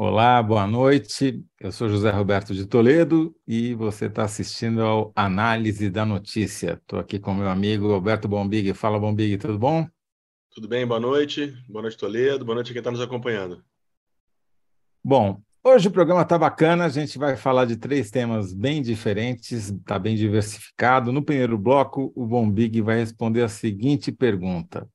Olá, boa noite. Eu sou José Roberto de Toledo e você está assistindo ao Análise da Notícia. Estou aqui com meu amigo Roberto Bombig. Fala, Bombig, tudo bom? Tudo bem, boa noite. Boa noite, Toledo. Boa noite a quem está nos acompanhando. Bom, hoje o programa está bacana. A gente vai falar de três temas bem diferentes, está bem diversificado. No primeiro bloco, o Bombig vai responder a seguinte pergunta: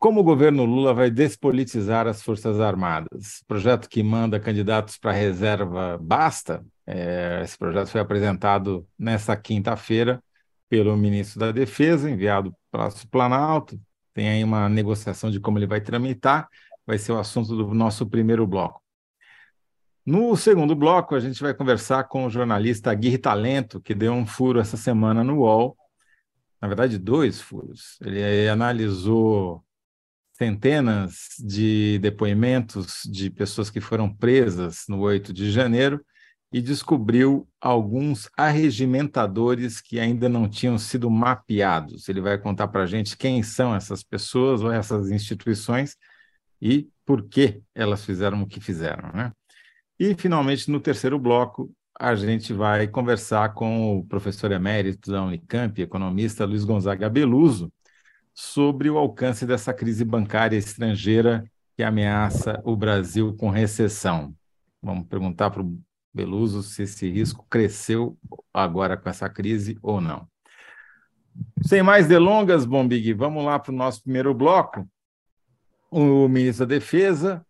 como o governo Lula vai despolitizar as Forças Armadas? Projeto que manda candidatos para reserva basta? É, esse projeto foi apresentado nesta quinta-feira pelo ministro da Defesa, enviado para o Planalto. Tem aí uma negociação de como ele vai tramitar, vai ser o assunto do nosso primeiro bloco. No segundo bloco, a gente vai conversar com o jornalista Aguirre Talento, que deu um furo essa semana no UOL. Na verdade, dois furos. Ele analisou centenas de depoimentos de pessoas que foram presas no 8 de janeiro e descobriu alguns arregimentadores que ainda não tinham sido mapeados. Ele vai contar para a gente quem são essas pessoas ou essas instituições e por que elas fizeram o que fizeram. Né? E, finalmente, no terceiro bloco, a gente vai conversar com o professor emérito da Unicamp, economista Luiz Gonzaga Beluso, sobre o alcance dessa crise bancária estrangeira que ameaça o Brasil com recessão. Vamos perguntar para o Beluso se esse risco cresceu agora com essa crise ou não. Sem mais delongas, Bombig, vamos lá para o nosso primeiro bloco. O ministro da Defesa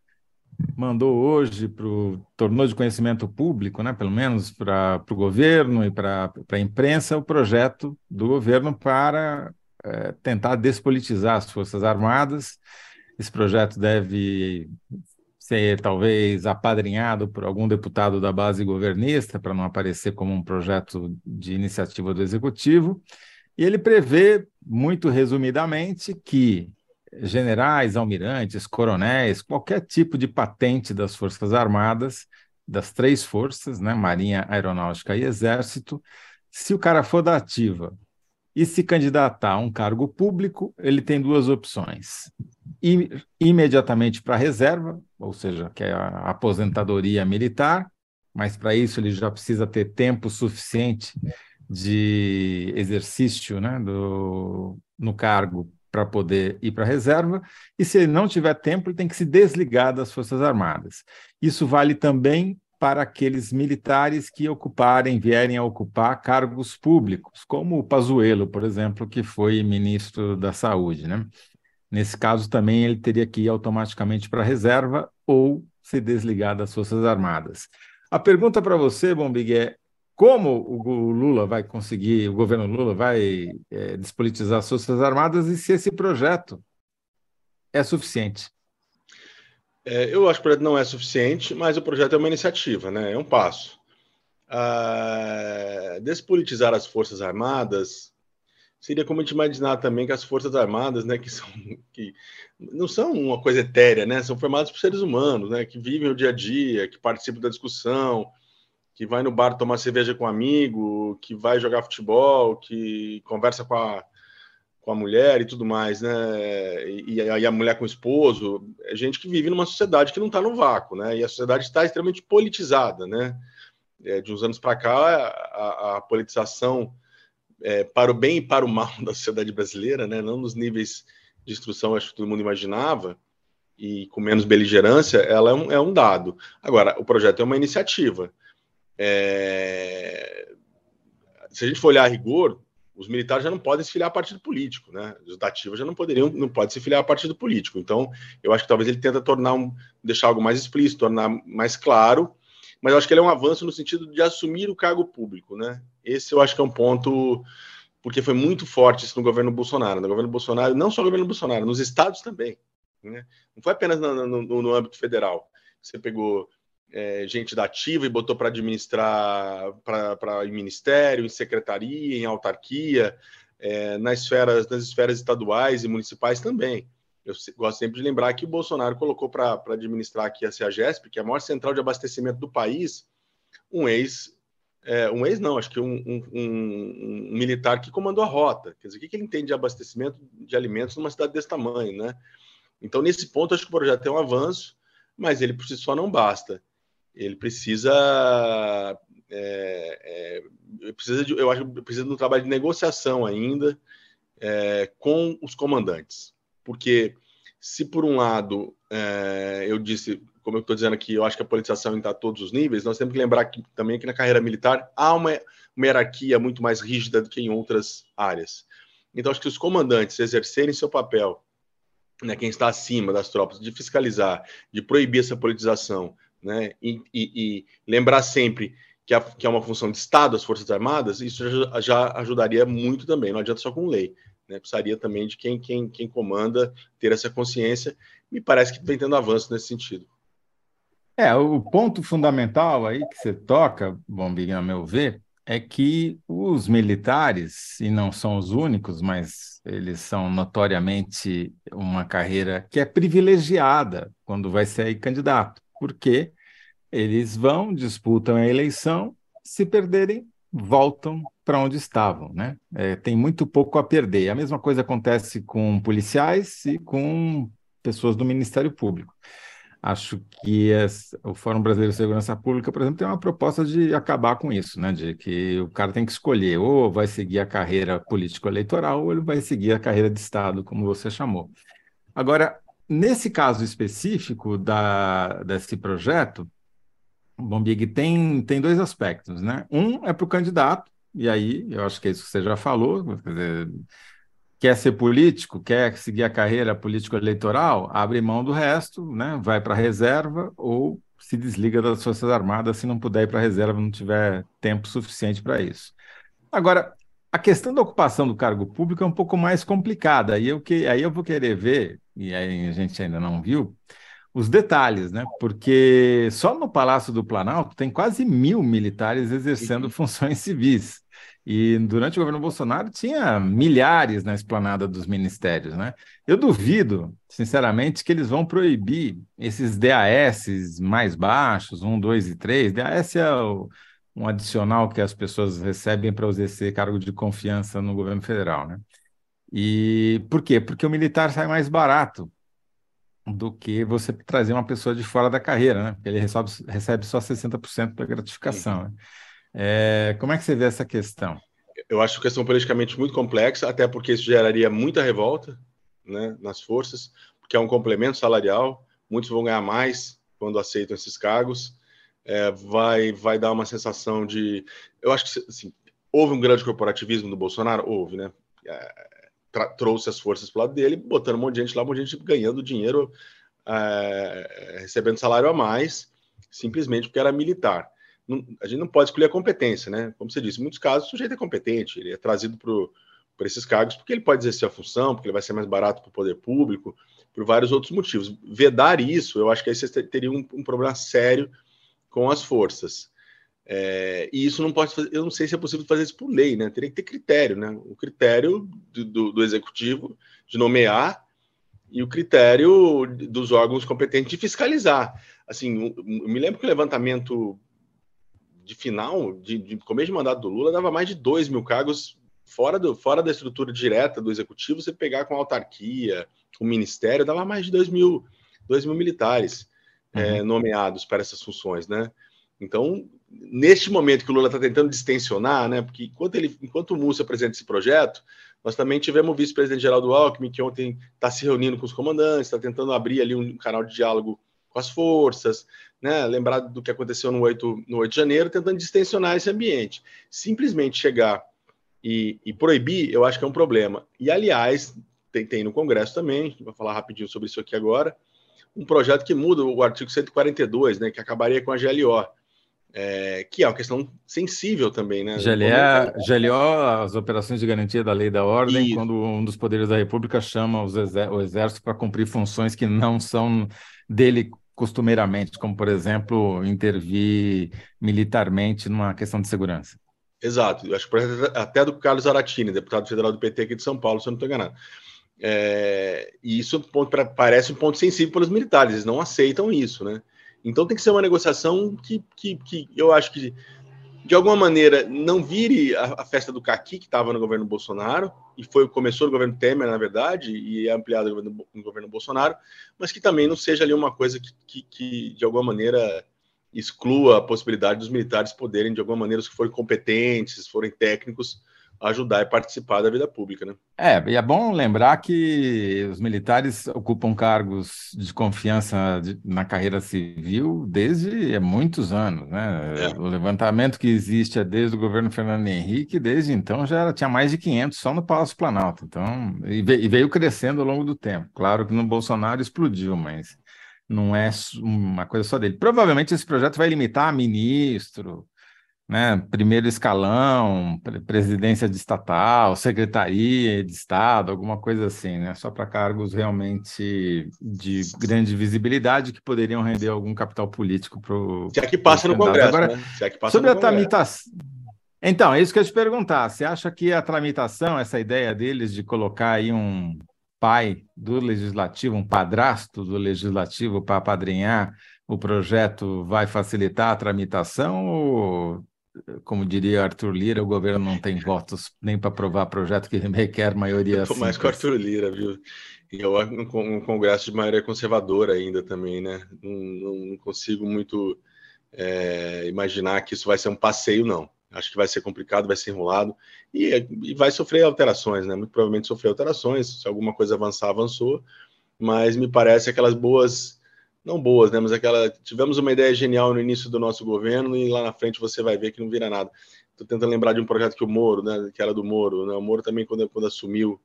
mandou hoje para o tornou de conhecimento público, né, pelo menos para o governo e para a imprensa, o projeto do governo para é, tentar despolitizar as Forças Armadas. Esse projeto deve ser talvez apadrinhado por algum deputado da base governista, para não aparecer como um projeto de iniciativa do Executivo. E ele prevê, muito resumidamente, que generais, almirantes, coronéis, qualquer tipo de patente das Forças Armadas, das três forças, né, Marinha, Aeronáutica e Exército, se o cara for da ativa e se candidatar a um cargo público, ele tem duas opções: ir imediatamente para a reserva, ou seja, que é a aposentadoria militar, mas para isso ele já precisa ter tempo suficiente de exercício né, do, no cargo para poder ir para a reserva, e se ele não tiver tempo, ele tem que se desligar das Forças Armadas. Isso vale também para aqueles militares que ocuparem, vierem a ocupar cargos públicos, como o Pazuello, por exemplo, que foi ministro da Saúde. Né? Nesse caso, também ele teria que ir automaticamente para a reserva ou se desligar das Forças Armadas. A pergunta para você, Bombig, é como o Lula vai conseguir, o governo Lula vai é, despolitizar as Forças Armadas e se esse projeto é suficiente? É, eu acho que o projeto não é suficiente, mas o projeto é uma iniciativa, né? é um passo. Ah, despolitizar as Forças Armadas seria como a gente imaginar também que as Forças Armadas, né, que, são, que não são uma coisa etérea, né, são formadas por seres humanos, né, que vivem o dia a dia, que participam da discussão, que vai no bar tomar cerveja com um amigo, que vai jogar futebol, que conversa com a, com a mulher e tudo mais, né? E, e a mulher com o esposo, é gente que vive numa sociedade que não está no vácuo, né? E a sociedade está extremamente politizada, né? É, de uns anos para cá, a, a politização é, para o bem e para o mal da sociedade brasileira, né? Não nos níveis de instrução, acho que todo mundo imaginava, e com menos beligerância, ela é um, é um dado. Agora, o projeto é uma iniciativa. É... Se a gente for olhar a rigor, os militares já não podem se filiar a partido político, né? Os da já não poderiam, não pode se filiar a partido político. Então, eu acho que talvez ele tenta tornar um, deixar algo mais explícito, tornar mais claro, mas eu acho que ele é um avanço no sentido de assumir o cargo público, né? Esse eu acho que é um ponto porque foi muito forte isso no governo Bolsonaro. No governo Bolsonaro, não só no governo Bolsonaro, nos estados também. Né? Não foi apenas no, no, no âmbito federal. Você pegou é, gente da ativa e botou para administrar para em ministério, em secretaria, em autarquia, é, nas esferas nas esferas estaduais e municipais também. Eu gosto sempre de lembrar que o Bolsonaro colocou para administrar aqui a CEAGESP, que é a maior central de abastecimento do país, um ex é, um ex não, acho que um, um, um, um, militar que comandou a rota. Quer dizer, o que, que ele entende de abastecimento de alimentos numa cidade desse tamanho, né? Então, nesse ponto, acho que o projeto é um avanço mas ele por si só não basta. Ele precisa. É, é, precisa de, eu acho que precisa de um trabalho de negociação ainda é, com os comandantes. Porque se por um lado é, eu disse, como eu estou dizendo aqui, eu acho que a politização está a todos os níveis, nós temos que lembrar que, também que na carreira militar há uma, uma hierarquia muito mais rígida do que em outras áreas. Então, acho que os comandantes exercerem seu papel, né, quem está acima das tropas, de fiscalizar, de proibir essa politização, né, e, e, e lembrar sempre que, a, que é uma função de Estado as Forças Armadas, isso já, já ajudaria muito também, não adianta só com lei. Né, precisaria também de quem, quem, quem comanda ter essa consciência. Me parece que vem tendo avanço nesse sentido. É, o ponto fundamental aí que você toca, Bombig, a meu ver, é que os militares, e não são os únicos, mas eles são notoriamente uma carreira que é privilegiada quando vai ser candidato, porque eles vão, disputam a eleição, se perderem, voltam para onde estavam, né? É, tem muito pouco a perder. A mesma coisa acontece com policiais e com pessoas do Ministério Público. Acho que o Fórum Brasileiro de Segurança Pública, por exemplo, tem uma proposta de acabar com isso, né? De que o cara tem que escolher ou vai seguir a carreira político-eleitoral ou ele vai seguir a carreira de Estado, como você chamou. Agora, nesse caso específico da, desse projeto, Bom, Big, tem, tem dois aspectos, né? Um é para o candidato, e aí eu acho que é isso que você já falou, quer dizer, quer ser político, quer seguir a carreira político-eleitoral, abre mão do resto, né? vai para a reserva ou se desliga das Forças Armadas se não puder ir para a reserva, não tiver tempo suficiente para isso. Agora, a questão da ocupação do cargo público é um pouco mais complicada, aí eu, que, aí eu vou querer ver, e aí a gente ainda não viu, os detalhes, né? Porque só no Palácio do Planalto tem quase mil militares exercendo uhum. funções civis. E durante o governo Bolsonaro tinha milhares na esplanada dos ministérios, né? Eu duvido, sinceramente, que eles vão proibir esses DAS mais baixos, 1, 2 e 3. DAS é o, um adicional que as pessoas recebem para exercer cargo de confiança no governo federal, né? E por quê? Porque o militar sai mais barato do que você trazer uma pessoa de fora da carreira, né? Porque ele recebe, recebe só 60% da gratificação. Né? É, como é que você vê essa questão? Eu acho questão politicamente muito complexa, até porque isso geraria muita revolta né, nas forças, porque é um complemento salarial, muitos vão ganhar mais quando aceitam esses cargos, é, vai, vai dar uma sensação de. Eu acho que assim, houve um grande corporativismo do Bolsonaro, houve, né? É, trouxe as forças para lado dele, botando um monte de gente lá, um monte de gente ganhando dinheiro, é, recebendo salário a mais, simplesmente porque era militar não, a gente não pode escolher a competência, né? Como você disse, em muitos casos o sujeito é competente, ele é trazido para esses cargos porque ele pode exercer a função, porque ele vai ser mais barato para o poder público, por vários outros motivos. Vedar isso, eu acho que aí você teria um, um problema sério com as forças. É, e isso não pode fazer, eu não sei se é possível fazer isso por lei, né? Teria que ter critério, né? O critério do, do, do executivo de nomear e o critério dos órgãos competentes de fiscalizar. Assim, eu me lembro que o levantamento de final, de, de, começo de mandato do Lula, dava mais de 2 mil cargos fora, do, fora da estrutura direta do executivo. Você pegar com a autarquia, o ministério, dava mais de 2 mil, 2 mil militares uhum. é, nomeados para essas funções, né? Então, neste momento que o Lula está tentando distensionar, né? Porque enquanto, ele, enquanto o Múcio apresenta esse projeto, nós também tivemos o vice-presidente Geraldo Alckmin, que ontem está se reunindo com os comandantes, está tentando abrir ali um canal de diálogo com as forças, né? lembrar do que aconteceu no 8, no 8 de janeiro, tentando distensionar esse ambiente. Simplesmente chegar e, e proibir, eu acho que é um problema. E, aliás, tem, tem no Congresso também, vou falar rapidinho sobre isso aqui agora, um projeto que muda o artigo 142, né, que acabaria com a GLO. É, que é uma questão sensível também, né? GLO, GLO, as operações de garantia da lei da ordem, Isso. quando um dos poderes da República chama o exército para cumprir funções que não são dele costumeiramente, como, por exemplo, intervir militarmente numa questão de segurança. Exato, eu acho que até do Carlos Aratini, deputado federal do PT aqui de São Paulo, se eu não estou enganado. É, e isso é parece um ponto sensível para os militares, eles não aceitam isso, né? Então tem que ser uma negociação que, que, que eu acho que de alguma maneira, não vire a, a festa do caqui que estava no governo Bolsonaro, e foi começou no governo Temer, na verdade, e é ampliado no governo, no governo Bolsonaro, mas que também não seja ali uma coisa que, que, que, de alguma maneira, exclua a possibilidade dos militares poderem, de alguma maneira, se forem competentes, se forem técnicos, ajudar e participar da vida pública, né? É, e é bom lembrar que os militares ocupam cargos de confiança de, na carreira civil desde muitos anos, né? É. O levantamento que existe é desde o governo Fernando Henrique, desde então já tinha mais de 500 só no Palácio Planalto, então, e veio crescendo ao longo do tempo. Claro que no Bolsonaro explodiu, mas não é uma coisa só dele. Provavelmente esse projeto vai limitar a ministro, né, primeiro escalão, presidência de estatal, secretaria de Estado, alguma coisa assim, né, só para cargos realmente de grande visibilidade que poderiam render algum capital político para o. Se é que passa no Congresso. Agora, né? Se é que passa sobre a tramitação. Então, é isso que eu ia te perguntar. Você acha que a tramitação, essa ideia deles de colocar aí um pai do legislativo, um padrasto do legislativo para apadrinhar o projeto, vai facilitar a tramitação ou como diria Arthur Lira, o governo não tem votos nem para aprovar projeto que requer maioria simples. mais com Arthur Lira, viu? E eu um congresso de maioria conservadora ainda também, né? Não, não consigo muito é, imaginar que isso vai ser um passeio, não. Acho que vai ser complicado, vai ser enrolado e, e vai sofrer alterações, né? Muito provavelmente sofrer alterações. Se alguma coisa avançar, avançou. Mas me parece aquelas boas não boas, né? Mas aquela. Tivemos uma ideia genial no início do nosso governo e lá na frente você vai ver que não vira nada. Estou tentando lembrar de um projeto que o Moro, né? Que era do Moro, né? O Moro também, quando, quando assumiu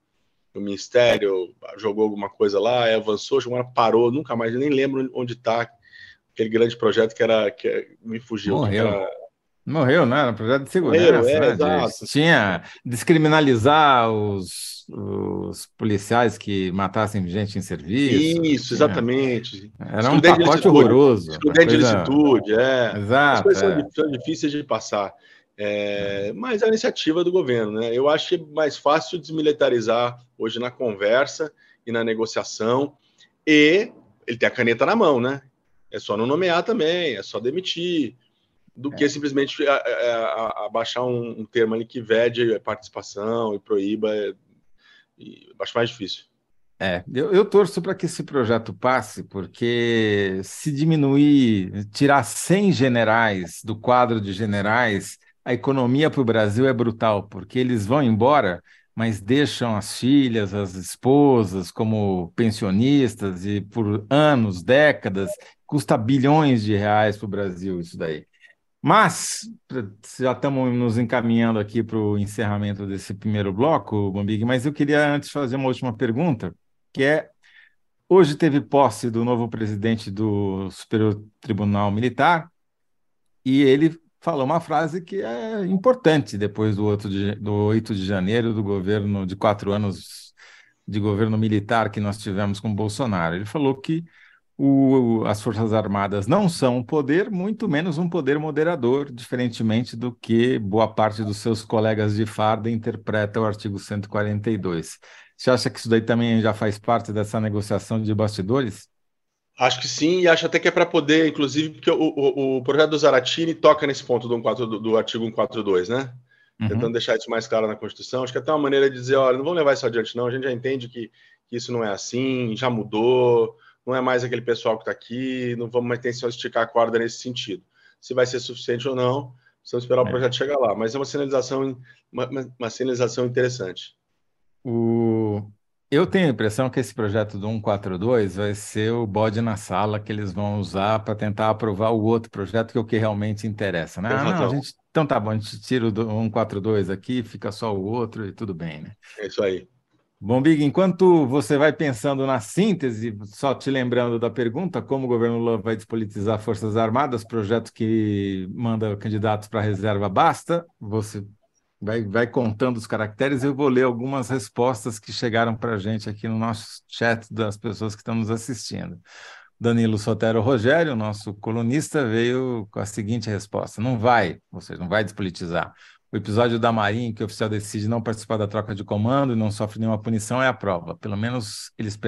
o ministério, jogou alguma coisa lá, avançou, chegou, parou, nunca mais, nem lembro onde está aquele grande projeto que era. que me fugiu. Morreu. Era, Morreu, né? Era projeto de segurança. Morreu, é, né? de, tinha descriminalizar os os policiais que matassem gente em serviço. Isso, exatamente. Era um pacote horroroso. Coisa... de licitude, é. Exato. As coisas é. são difíceis de passar. É, mas é a iniciativa do governo, né? Eu acho mais fácil desmilitarizar hoje na conversa e na negociação. E ele tem a caneta na mão, né? É só não nomear também, é só demitir, do é. que simplesmente abaixar um, um termo ali que vede participação e proíba e acho mais difícil. É, eu, eu torço para que esse projeto passe, porque se diminuir, tirar 100 generais do quadro de generais, a economia para o Brasil é brutal, porque eles vão embora, mas deixam as filhas, as esposas como pensionistas, e por anos, décadas, custa bilhões de reais para o Brasil isso daí. Mas já estamos nos encaminhando aqui para o encerramento desse primeiro bloco, Bambig, mas eu queria antes fazer uma última pergunta, que é hoje teve posse do novo presidente do Superior Tribunal Militar e ele falou uma frase que é importante depois do, outro de, do 8 de janeiro do governo de quatro anos de governo militar que nós tivemos com Bolsonaro. Ele falou que o, as Forças Armadas não são um poder, muito menos um poder moderador, diferentemente do que boa parte dos seus colegas de farda interpreta o artigo 142. Você acha que isso daí também já faz parte dessa negociação de bastidores? Acho que sim, e acho até que é para poder, inclusive, porque o, o, o, projeto do Zaratini toca nesse ponto do, 14, do, do artigo 142, né? Uhum. Tentando deixar isso mais claro na Constituição. Acho que é até uma maneira de dizer: olha, não vamos levar isso adiante, não. A gente já entende que, que isso não é assim, já mudou não é mais aquele pessoal que está aqui, não vamos mais de esticar a corda nesse sentido. Se vai ser suficiente ou não, precisamos esperar o é. projeto chegar lá. Mas é uma sinalização, uma, uma sinalização interessante. O... Eu tenho a impressão que esse projeto do 142 vai ser o bode na sala que eles vão usar para tentar aprovar o outro projeto, que é o que realmente interessa. Né? Ah, não, gente... Então tá bom, a gente tira o 142 aqui, fica só o outro e tudo bem, né? É isso aí. Bom, Big, enquanto você vai pensando na síntese, só te lembrando da pergunta, como o governo Lula vai despolitizar Forças Armadas, projeto que manda candidatos para reserva basta, você vai, vai contando os caracteres, eu vou ler algumas respostas que chegaram para a gente aqui no nosso chat das pessoas que estão nos assistindo. Danilo Sotero Rogério, nosso colunista, veio com a seguinte resposta: não vai, ou seja, não vai despolitizar. O episódio da Marinha, em que o oficial decide não participar da troca de comando e não sofre nenhuma punição, é a prova. Pelo menos eles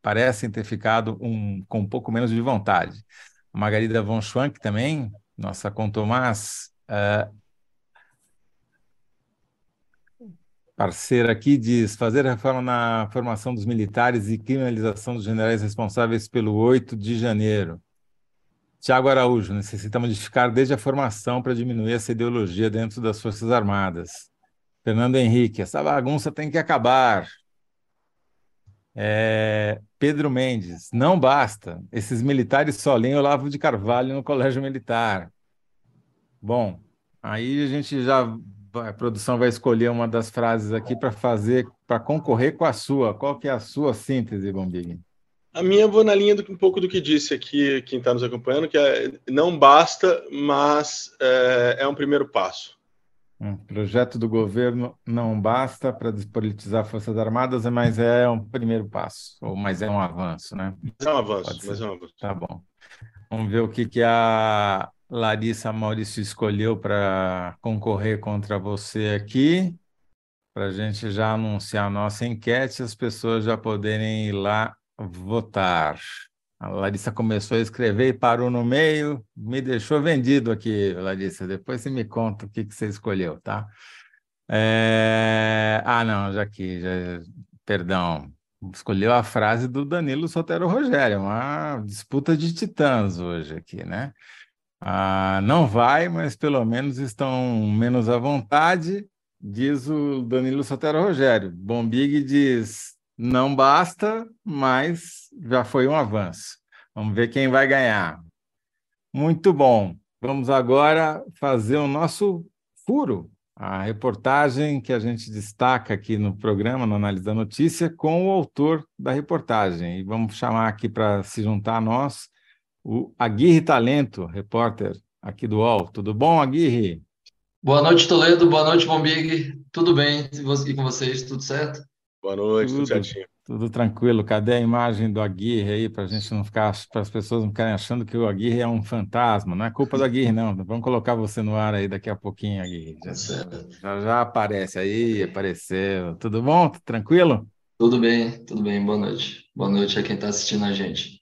parecem ter ficado um, com um pouco menos de vontade. A Margarida Von Schwank também, nossa contomás, uh, é, parceira aqui, diz: fazer reforma na formação dos militares e criminalização dos generais responsáveis pelo 8 de janeiro. Tiago Araújo, necessita modificar desde a formação para diminuir essa ideologia dentro das Forças Armadas. Fernando Henrique, essa bagunça tem que acabar. É, Pedro Mendes, não basta. Esses militares só leem Olavo de Carvalho no Colégio Militar. Bom, aí a gente já. A produção vai escolher uma das frases aqui para fazer, para concorrer com a sua. Qual que é a sua síntese, Bombig? A minha vou na linha do, um pouco do que disse aqui quem está nos acompanhando, que é, não basta, mas é, é um primeiro passo. Um projeto do governo não basta para despolitizar Forças Armadas, mas é um primeiro passo, ou mas é um avanço, né? É um avanço, mas é um avanço. Tá bom. Vamos ver o que, que a Larissa Maurício escolheu para concorrer contra você aqui, para a gente já anunciar a nossa enquete, as pessoas já poderem ir lá votar. A Larissa começou a escrever e parou no meio, me deixou vendido aqui, Larissa. Depois você me conta o que, que você escolheu, tá? É... Ah, não, já aqui, já... perdão. Escolheu a frase do Danilo Sotero Rogério, uma disputa de titãs hoje aqui, né? Ah, não vai, mas pelo menos estão menos à vontade, diz o Danilo Sotero Rogério. Bombig diz não basta, mas já foi um avanço. Vamos ver quem vai ganhar. Muito bom. Vamos agora fazer o nosso furo, a reportagem que a gente destaca aqui no programa, no Análise da Notícia, com o autor da reportagem. E vamos chamar aqui para se juntar a nós o Aguirre Talento, repórter aqui do UOL. Tudo bom, Aguirre? Boa noite, Toledo. Boa noite, Bombig. Tudo bem? E com vocês, tudo certo? Boa noite, tudo, tudo certinho. Tudo tranquilo. Cadê a imagem do Aguirre aí, para a gente não ficar, para as pessoas não ficarem achando que o Aguirre é um fantasma? Não é culpa do Aguirre, não. Vamos colocar você no ar aí daqui a pouquinho, Aguirre. Já, já, já aparece aí, apareceu. Tudo bom? Tranquilo? Tudo bem, tudo bem. Boa noite. Boa noite a quem está assistindo a gente.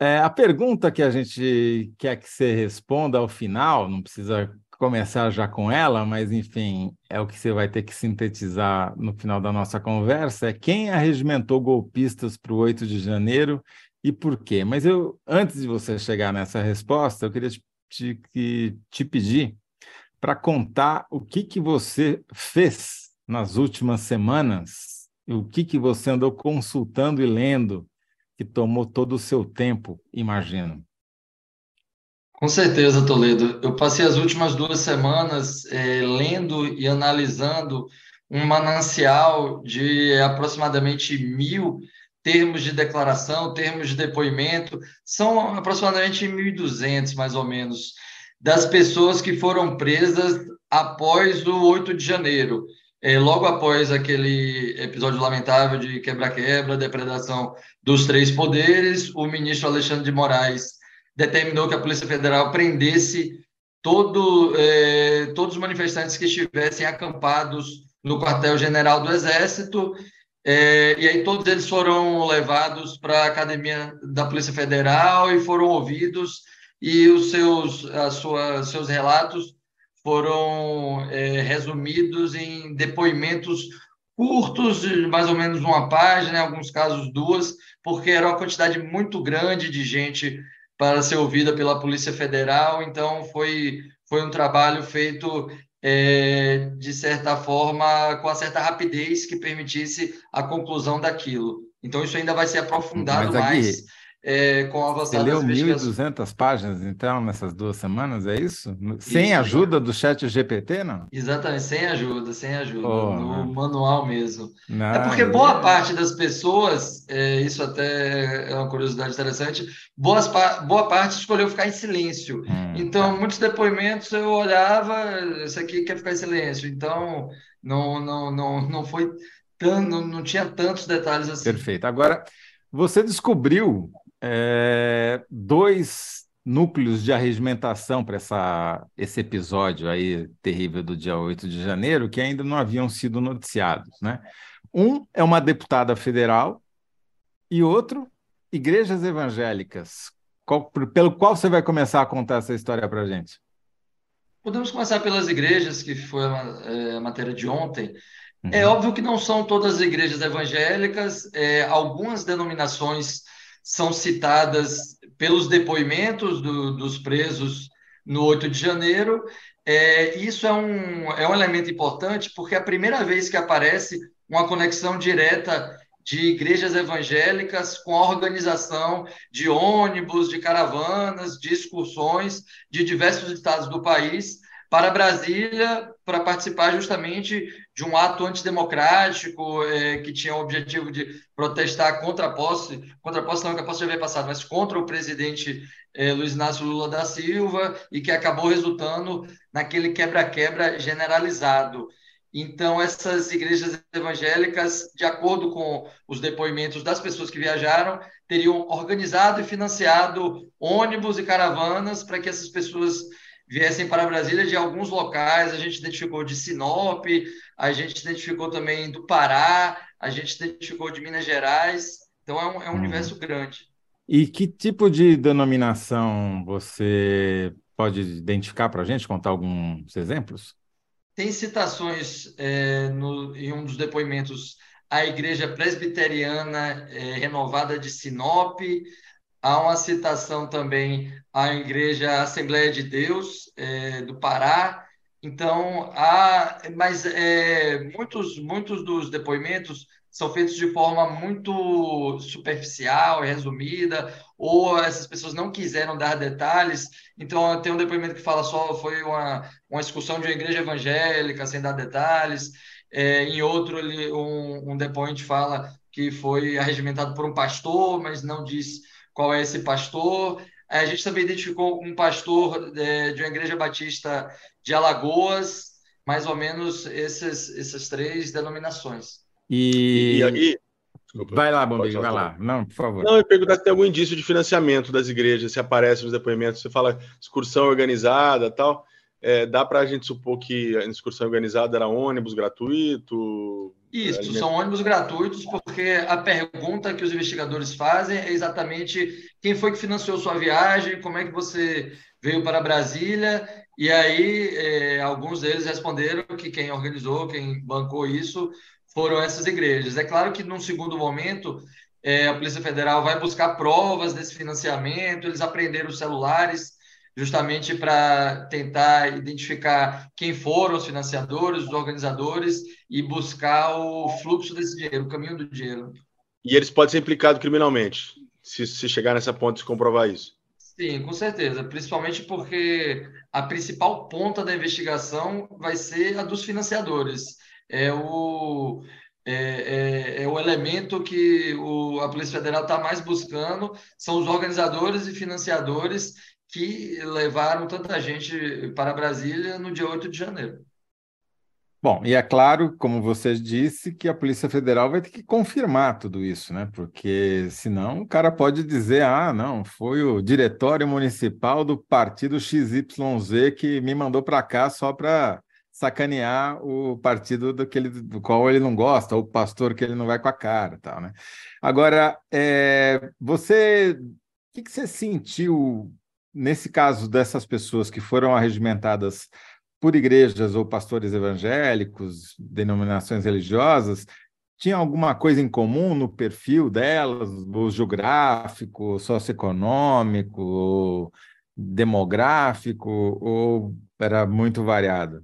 É, a pergunta que a gente quer que você responda ao final, não precisa começar já com ela, mas enfim, é o que você vai ter que sintetizar no final da nossa conversa, é quem arregimentou golpistas para o 8 de janeiro e por quê? Mas eu, antes de você chegar nessa resposta, eu queria te, te, te pedir para contar o que, que você fez nas últimas semanas, o que, que você andou consultando e lendo, que tomou todo o seu tempo, imagino. Com certeza, Toledo. Eu passei as últimas duas semanas é, lendo e analisando um manancial de aproximadamente mil termos de declaração, termos de depoimento, são aproximadamente 1.200, mais ou menos, das pessoas que foram presas após o 8 de janeiro. É, logo após aquele episódio lamentável de quebra-quebra, depredação dos três poderes, o ministro Alexandre de Moraes determinou que a Polícia Federal prendesse todo, eh, todos os manifestantes que estivessem acampados no quartel-general do Exército, eh, e aí todos eles foram levados para a academia da Polícia Federal e foram ouvidos, e os seus, as suas, seus relatos foram eh, resumidos em depoimentos curtos, de mais ou menos uma página, em alguns casos duas, porque era uma quantidade muito grande de gente para ser ouvida pela Polícia Federal. Então, foi, foi um trabalho feito, é, de certa forma, com uma certa rapidez que permitisse a conclusão daquilo. Então, isso ainda vai ser aprofundado Mas, mais é, com a avançada Você leu 1.200 páginas, então, nessas duas semanas, é isso? Sem isso, ajuda do chat GPT, não? Exatamente, sem ajuda, sem ajuda, oh, no manual mesmo. Não, é porque boa parte das pessoas, é, isso até é uma curiosidade interessante, boas, boa parte escolheu ficar em silêncio. Hum, então, tá. muitos depoimentos eu olhava, esse aqui quer ficar em silêncio. Então, não, não, não, não foi... Não, não tinha tantos detalhes assim. Perfeito. Agora, você descobriu é, dois núcleos de arregimentação para esse episódio aí terrível do dia 8 de janeiro que ainda não haviam sido noticiados. Né? Um é uma deputada federal e outro, igrejas evangélicas. Qual, pelo qual você vai começar a contar essa história para a gente? Podemos começar pelas igrejas, que foi a, é, a matéria de ontem. Uhum. É óbvio que não são todas as igrejas evangélicas, é, algumas denominações são citadas pelos depoimentos do, dos presos no 8 de janeiro. É, isso é um, é um elemento importante porque é a primeira vez que aparece uma conexão direta de igrejas evangélicas com a organização de ônibus, de caravanas, de excursões de diversos estados do país para Brasília para participar justamente de um ato antidemocrático é, que tinha o objetivo de protestar contra a posse, contra a posse não que a posse já havia passado, mas contra o presidente é, Luiz Inácio Lula da Silva e que acabou resultando naquele quebra-quebra generalizado. Então, essas igrejas evangélicas, de acordo com os depoimentos das pessoas que viajaram, teriam organizado e financiado ônibus e caravanas para que essas pessoas viessem para Brasília de alguns locais. A gente identificou de Sinop, a gente identificou também do Pará, a gente identificou de Minas Gerais. Então, é um, é um hum. universo grande. E que tipo de denominação você pode identificar para a gente, contar alguns exemplos? Tem citações é, no, em um dos depoimentos à Igreja Presbiteriana é, Renovada de Sinop, há uma citação também à Igreja Assembleia de Deus é, do Pará. Então, há, mas é, muitos, muitos dos depoimentos são feitos de forma muito superficial, resumida, ou essas pessoas não quiseram dar detalhes. Então, tem um depoimento que fala só foi uma, uma excursão de uma igreja evangélica, sem dar detalhes. É, em outro, ele, um, um depoente fala que foi arregimentado por um pastor, mas não diz qual é esse pastor. A gente também identificou um pastor é, de uma igreja batista de Alagoas, mais ou menos esses, essas três denominações. E, e aí. Desculpa, vai lá, Bombinho, vai lá. Não, por favor. Não, eu perguntar se tem algum indício de financiamento das igrejas, se aparece nos depoimentos. Você fala excursão organizada tal. É, dá para a gente supor que a excursão organizada era ônibus gratuito? Isso, são ônibus gratuitos, porque a pergunta que os investigadores fazem é exatamente quem foi que financiou sua viagem, como é que você veio para Brasília, e aí é, alguns deles responderam que quem organizou, quem bancou isso, foram essas igrejas. É claro que, num segundo momento, é, a Polícia Federal vai buscar provas desse financiamento, eles apreenderam os celulares justamente para tentar identificar quem foram os financiadores, os organizadores e buscar o fluxo desse dinheiro, o caminho do dinheiro. E eles podem ser implicados criminalmente, se, se chegar nessa ponta de comprovar isso. Sim, com certeza. Principalmente porque a principal ponta da investigação vai ser a dos financiadores é o, é, é, é, o elemento que o, a Polícia Federal está mais buscando, são os organizadores e financiadores que levaram tanta gente para Brasília no dia 8 de janeiro. Bom, e é claro, como você disse, que a Polícia Federal vai ter que confirmar tudo isso, né? Porque senão o cara pode dizer: ah, não, foi o diretório municipal do partido XYZ que me mandou para cá só para sacanear o partido do, ele, do qual ele não gosta, o pastor que ele não vai com a cara, tal, né? Agora, é, você, o que, que você sentiu nesse caso dessas pessoas que foram arregimentadas por igrejas ou pastores evangélicos, denominações religiosas, tinha alguma coisa em comum no perfil delas, geográfico, socioeconômico, demográfico, ou era muito variado?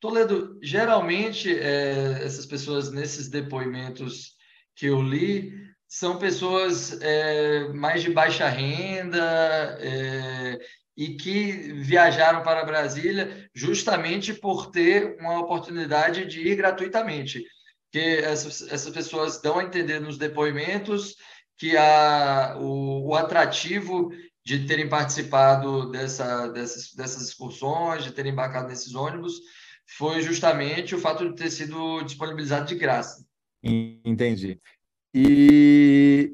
Toledo, geralmente é, essas pessoas nesses depoimentos que eu li são pessoas é, mais de baixa renda é, e que viajaram para Brasília justamente por ter uma oportunidade de ir gratuitamente. Que essas, essas pessoas dão a entender nos depoimentos que a, o, o atrativo de terem participado dessa, dessas, dessas excursões, de terem embarcado nesses ônibus, foi justamente o fato de ter sido disponibilizado de graça. Entendi. E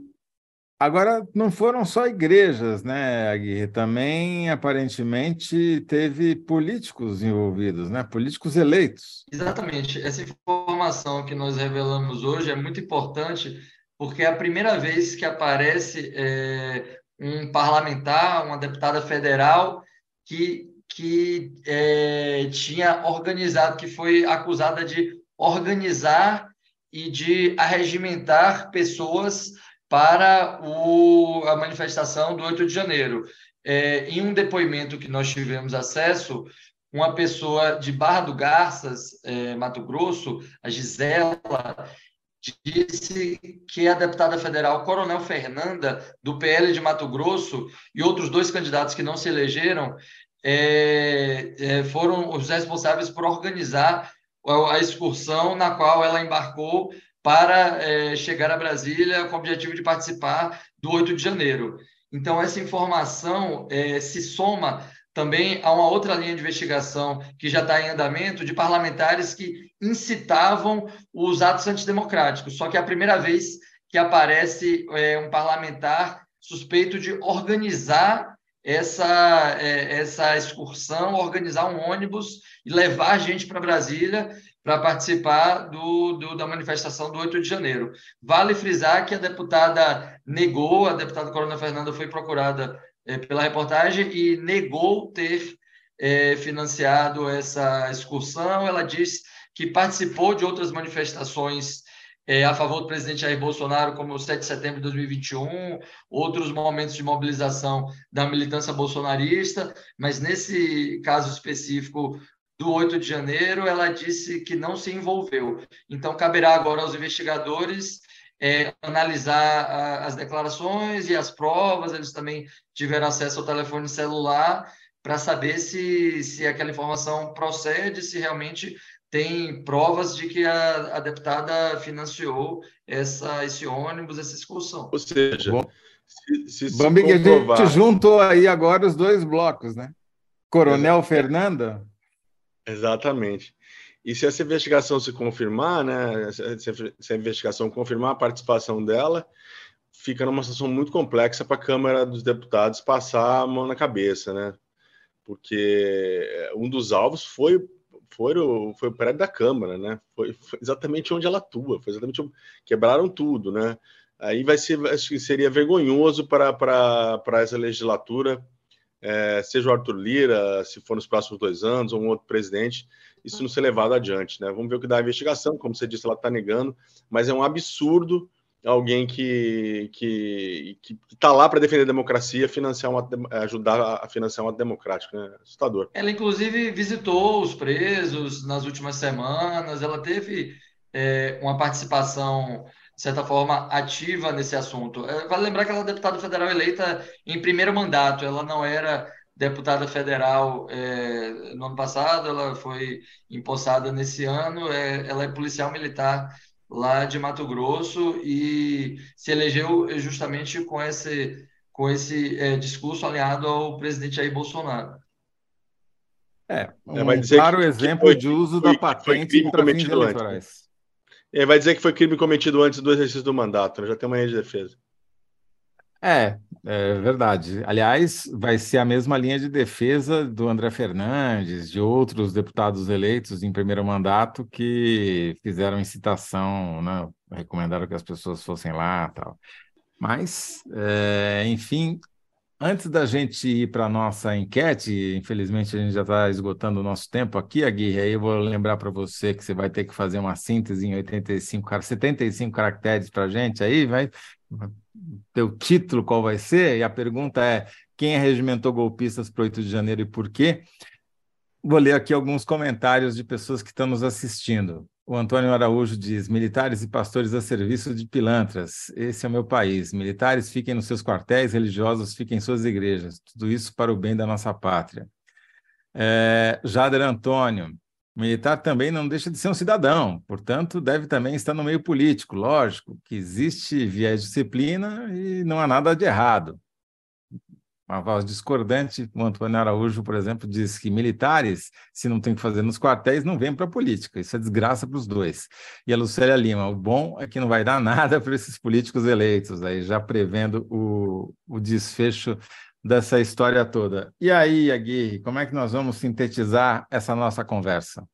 agora não foram só igrejas, né, Aguirre? Também aparentemente teve políticos envolvidos, né? Políticos eleitos. Exatamente. Essa informação que nós revelamos hoje é muito importante porque é a primeira vez que aparece é, um parlamentar, uma deputada federal que que é, tinha organizado, que foi acusada de organizar e de arregimentar pessoas para o, a manifestação do 8 de janeiro. É, em um depoimento que nós tivemos acesso, uma pessoa de Barra do Garças, é, Mato Grosso, a Gisela, disse que a deputada federal Coronel Fernanda, do PL de Mato Grosso, e outros dois candidatos que não se elegeram, é, é, foram os responsáveis por organizar a excursão na qual ela embarcou para é, chegar a Brasília com o objetivo de participar do 8 de janeiro. Então, essa informação é, se soma também a uma outra linha de investigação que já está em andamento de parlamentares que incitavam os atos antidemocráticos. Só que é a primeira vez que aparece é, um parlamentar suspeito de organizar essa, é, essa excursão, organizar um ônibus e levar gente para Brasília para participar do, do, da manifestação do 8 de janeiro. Vale frisar que a deputada negou, a deputada Corona Fernanda foi procurada é, pela reportagem e negou ter é, financiado essa excursão. Ela disse que participou de outras manifestações é, a favor do presidente Jair Bolsonaro, como o 7 de setembro de 2021, outros momentos de mobilização da militância bolsonarista, mas nesse caso específico do 8 de janeiro, ela disse que não se envolveu. Então, caberá agora aos investigadores é, analisar a, as declarações e as provas, eles também tiveram acesso ao telefone celular para saber se, se aquela informação procede, se realmente tem provas de que a, a deputada financiou essa, esse ônibus, essa excursão. Ou seja, Bom, se, se, se comprovar... a gente juntou aí agora os dois blocos, né? Coronel Fernanda Exatamente. E se essa investigação se confirmar, né, se a investigação confirmar a participação dela, fica numa situação muito complexa para a Câmara dos Deputados passar a mão na cabeça, né? Porque um dos alvos foi foi o, foi o prédio da Câmara, né? Foi, foi exatamente onde ela atua, foi exatamente onde, quebraram tudo, né? Aí vai ser, acho que seria vergonhoso para, essa legislatura é, seja o Arthur Lira, se for nos próximos dois anos, ou um outro presidente, isso não ser levado adiante. Né? Vamos ver o que dá a investigação, como você disse, ela está negando, mas é um absurdo alguém que que está lá para defender a democracia financiar uma, ajudar a financiar uma democrática, né? Assustador. Ela, inclusive, visitou os presos nas últimas semanas, ela teve é, uma participação de certa forma, ativa nesse assunto. É, vale lembrar que ela é deputada federal eleita em primeiro mandato, ela não era deputada federal é, no ano passado, ela foi empossada nesse ano, é, ela é policial militar lá de Mato Grosso e se elegeu justamente com esse, com esse é, discurso alinhado ao presidente Jair Bolsonaro. É, um é, claro que, exemplo que foi, de uso foi, da patente para fins eleitorais. Ele vai dizer que foi crime cometido antes do exercício do mandato, né? já tem uma linha de defesa. É, é verdade. Aliás, vai ser a mesma linha de defesa do André Fernandes, de outros deputados eleitos em primeiro mandato que fizeram incitação, né? recomendaram que as pessoas fossem lá tal. Mas, é, enfim, Antes da gente ir para a nossa enquete, infelizmente a gente já está esgotando o nosso tempo aqui, Aguirre, aí eu vou lembrar para você que você vai ter que fazer uma síntese em 85, 75 caracteres para a gente aí, vai teu título qual vai ser? E a pergunta é, quem regimentou golpistas para 8 de janeiro e por quê? Vou ler aqui alguns comentários de pessoas que estão nos assistindo. O Antônio Araújo diz: militares e pastores a serviço de pilantras. Esse é o meu país. Militares fiquem nos seus quartéis, religiosos fiquem em suas igrejas. Tudo isso para o bem da nossa pátria. É, Jader Antônio. Militar também não deixa de ser um cidadão, portanto, deve também estar no meio político. Lógico que existe viés de disciplina e não há nada de errado uma voz discordante, o Antônio Araújo, por exemplo, diz que militares, se não tem que fazer nos quartéis, não vêm para a política. Isso é desgraça para os dois. E a Lucélia Lima, o bom é que não vai dar nada para esses políticos eleitos, aí já prevendo o, o desfecho dessa história toda. E aí, Aguirre, como é que nós vamos sintetizar essa nossa conversa?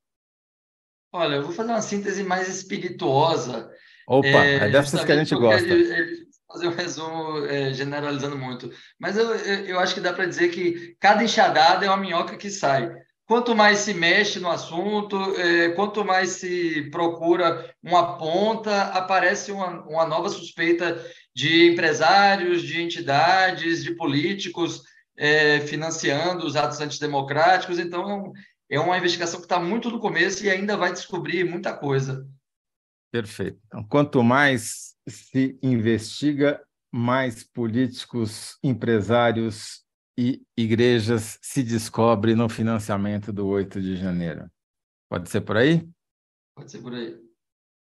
Olha, eu vou fazer uma síntese mais espirituosa. Opa, é, é dessas que a gente gosta. Ele, fazer um resumo é, generalizando muito. Mas eu, eu acho que dá para dizer que cada enxadada é uma minhoca que sai. Quanto mais se mexe no assunto, é, quanto mais se procura uma ponta, aparece uma, uma nova suspeita de empresários, de entidades, de políticos é, financiando os atos antidemocráticos. Então, é, é uma investigação que está muito no começo e ainda vai descobrir muita coisa. Perfeito. Então, quanto mais se investiga, mais políticos, empresários e igrejas se descobre no financiamento do 8 de janeiro. Pode ser por aí? Pode ser por aí.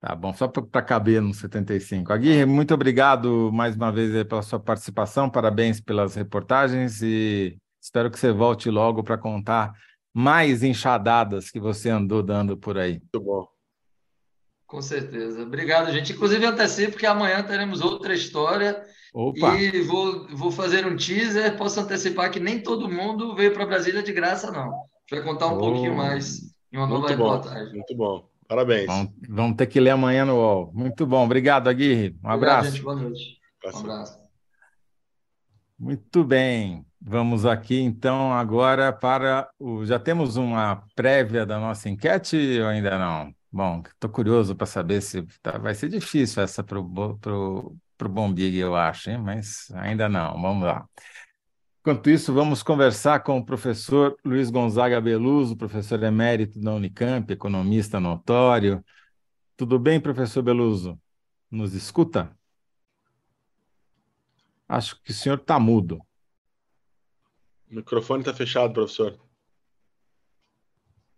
Tá bom, só para caber no 75. Aguirre, muito obrigado mais uma vez pela sua participação, parabéns pelas reportagens e espero que você volte logo para contar mais enxadadas que você andou dando por aí. Muito bom. Com certeza. Obrigado, gente. Inclusive, antecipo que amanhã teremos outra história. Opa. E vou, vou fazer um teaser. Posso antecipar que nem todo mundo veio para Brasília de graça, não. A gente vai contar um oh. pouquinho mais em uma nova Muito reportagem. Bom. Muito bom. Parabéns. Vamos, vamos, ter que ler amanhã no UOL. Muito bom. Obrigado, Aguirre. Um Obrigado, abraço. Gente. Boa noite. Um abraço. Muito bem. Vamos aqui então agora para o. Já temos uma prévia da nossa enquete ou ainda não? Bom, estou curioso para saber se tá... vai ser difícil essa para o Bombig, eu acho, hein? mas ainda não. Vamos lá. Enquanto isso, vamos conversar com o professor Luiz Gonzaga Beluso, professor emérito da Unicamp, economista notório. Tudo bem, professor Beluso? Nos escuta? Acho que o senhor está mudo. O microfone está fechado, professor.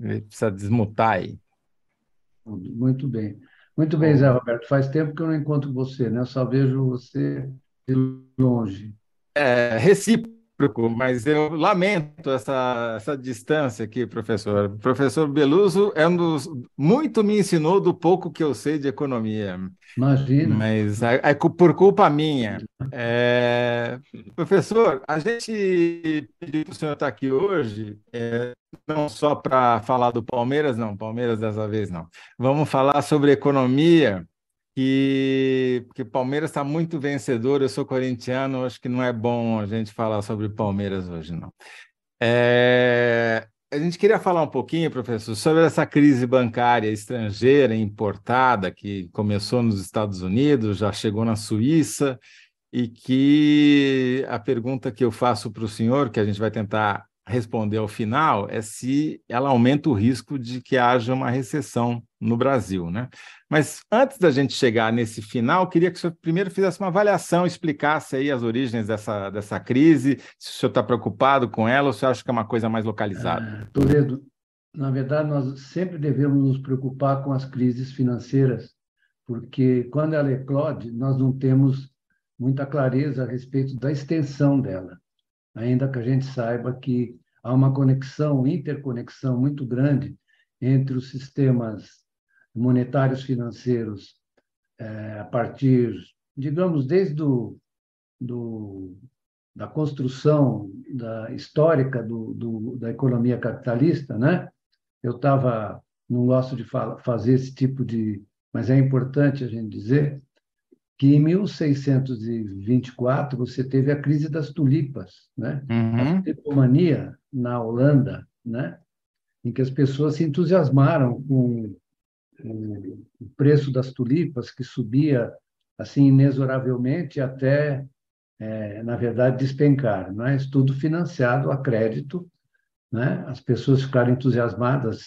Ele precisa desmutar aí. Muito bem. Muito bem, Zé Roberto. Faz tempo que eu não encontro você, né? Eu só vejo você de longe. É recíproco mas eu lamento essa, essa distância aqui, professor. O professor Beluso é um dos. Muito me ensinou do pouco que eu sei de economia. Imagina. Mas é, é por culpa minha. É, professor, a gente pediu para o senhor estar aqui hoje, é, não só para falar do Palmeiras, não, Palmeiras dessa vez não. Vamos falar sobre economia que, que Palmeiras está muito vencedor. Eu sou corintiano, acho que não é bom a gente falar sobre Palmeiras hoje, não. É, a gente queria falar um pouquinho, professor, sobre essa crise bancária estrangeira importada que começou nos Estados Unidos, já chegou na Suíça, e que a pergunta que eu faço para o senhor, que a gente vai tentar responder ao final é se ela aumenta o risco de que haja uma recessão no Brasil, né? Mas antes da gente chegar nesse final, queria que o senhor primeiro fizesse uma avaliação, explicasse aí as origens dessa, dessa crise, se o senhor está preocupado com ela ou se acha que é uma coisa mais localizada. É, Toledo, na verdade, nós sempre devemos nos preocupar com as crises financeiras, porque quando ela eclode, nós não temos muita clareza a respeito da extensão dela ainda que a gente saiba que há uma conexão, interconexão muito grande entre os sistemas monetários financeiros é, a partir, digamos, desde do, do, da construção da histórica do, do, da economia capitalista, né? Eu estava, não gosto de fazer esse tipo de, mas é importante a gente dizer que em 1624 você teve a crise das tulipas, né? Uhum. A tulipomania na Holanda, né? Em que as pessoas se entusiasmaram com o preço das tulipas que subia assim inexoravelmente até, é, na verdade, despencar, mas tudo financiado a crédito, né? As pessoas ficaram entusiasmadas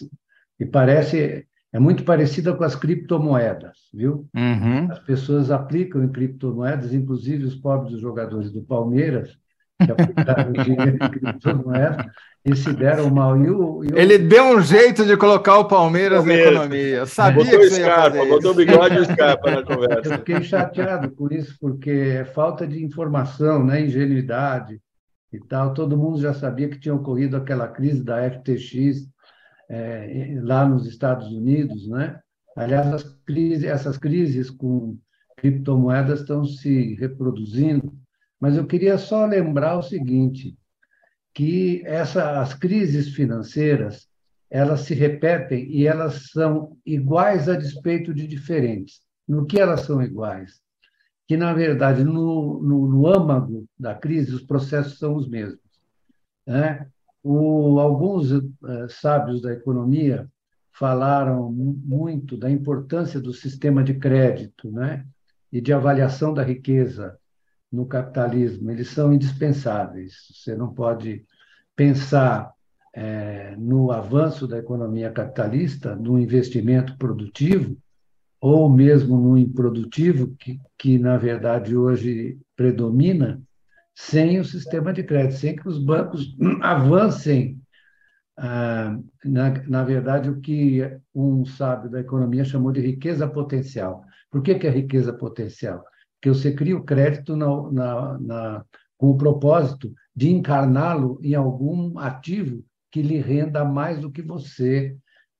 e parece é muito parecida com as criptomoedas, viu? Uhum. As pessoas aplicam em criptomoedas, inclusive os pobres jogadores do Palmeiras, que aplicaram dinheiro em criptomoedas, e se deram mal. E o, e o... Ele deu um jeito de colocar o Palmeiras, Palmeiras. na economia. Eu sabia botou que você ia botou bigode e Scarpa na conversa. Eu fiquei chateado por isso, porque é falta de informação, né? ingenuidade e tal. Todo mundo já sabia que tinha ocorrido aquela crise da FTX, é, lá nos Estados Unidos, né? Aliás, crises, essas crises com criptomoedas estão se reproduzindo, mas eu queria só lembrar o seguinte, que essa, as crises financeiras elas se repetem e elas são iguais a despeito de diferentes. No que elas são iguais? Que, na verdade, no, no, no âmago da crise, os processos são os mesmos. Né? o, alguns uh, sábios da economia falaram muito da importância do sistema de crédito né? e de avaliação da riqueza no capitalismo. Eles são indispensáveis. Você não pode pensar é, no avanço da economia capitalista, no investimento produtivo, ou mesmo no improdutivo, que, que na verdade hoje predomina, sem o sistema de crédito, sem que os bancos avancem ah, na, na verdade, o que um sábio da economia chamou de riqueza potencial. Por que, que é riqueza potencial? Porque você cria o crédito na, na, na, com o propósito de encarná-lo em algum ativo que lhe renda mais do que você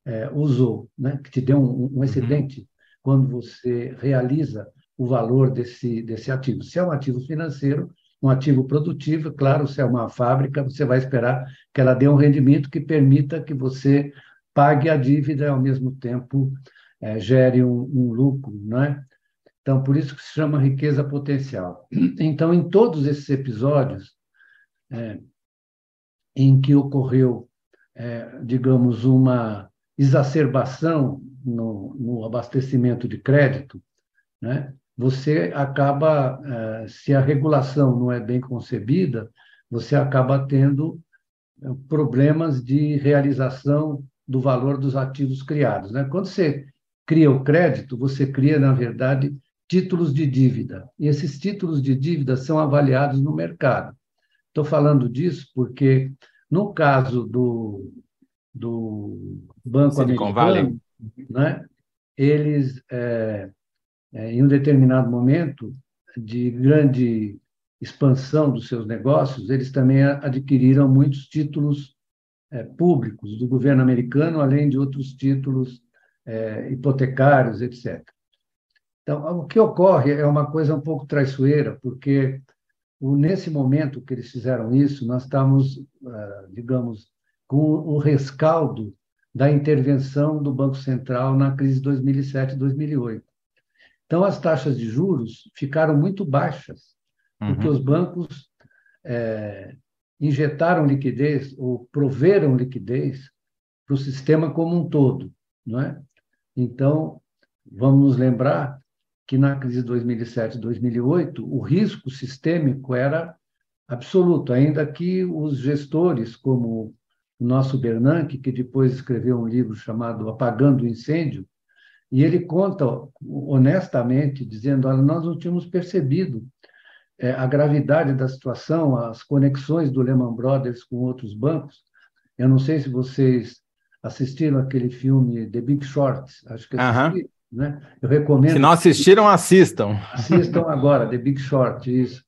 é, usou, né? que te dê um, um uhum. excedente uhum. quando você realiza o valor desse, desse ativo. Se é um ativo financeiro, um ativo produtivo, claro, se é uma fábrica, você vai esperar que ela dê um rendimento que permita que você pague a dívida e, ao mesmo tempo, é, gere um, um lucro, não é? Então, por isso que se chama riqueza potencial. Então, em todos esses episódios é, em que ocorreu, é, digamos, uma exacerbação no, no abastecimento de crédito, né? você acaba, eh, se a regulação não é bem concebida, você acaba tendo eh, problemas de realização do valor dos ativos criados. Né? Quando você cria o crédito, você cria, na verdade, títulos de dívida. E esses títulos de dívida são avaliados no mercado. Estou falando disso porque, no caso do, do Banco Silicon Americano, Valley. Né, eles é, é, em um determinado momento de grande expansão dos seus negócios, eles também adquiriram muitos títulos é, públicos do governo americano, além de outros títulos é, hipotecários, etc. Então, o que ocorre é uma coisa um pouco traiçoeira, porque nesse momento que eles fizeram isso, nós estamos, ah, digamos, com o rescaldo da intervenção do Banco Central na crise de 2007-2008. Então, as taxas de juros ficaram muito baixas, porque uhum. os bancos é, injetaram liquidez ou proveram liquidez para o sistema como um todo. Não é? Então, vamos nos lembrar que na crise de 2007 e 2008, o risco sistêmico era absoluto, ainda que os gestores, como o nosso Bernanke, que depois escreveu um livro chamado Apagando o Incêndio, e ele conta honestamente, dizendo: olha, nós não tínhamos percebido é, a gravidade da situação, as conexões do Lehman Brothers com outros bancos. Eu não sei se vocês assistiram aquele filme The Big Short, acho que assistiram, uhum. Né? Eu recomendo. Se não assistiram, assistam. Assistam agora, The Big Short, isso.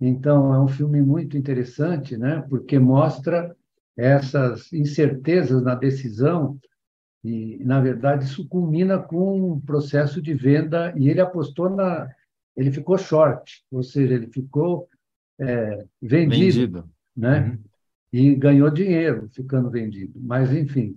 Então, é um filme muito interessante, né? porque mostra essas incertezas na decisão e, na verdade, isso culmina com um processo de venda e ele apostou na. Ele ficou short, ou seja, ele ficou é, vendido, vendido. Né? Uhum. E ganhou dinheiro ficando vendido. Mas, enfim,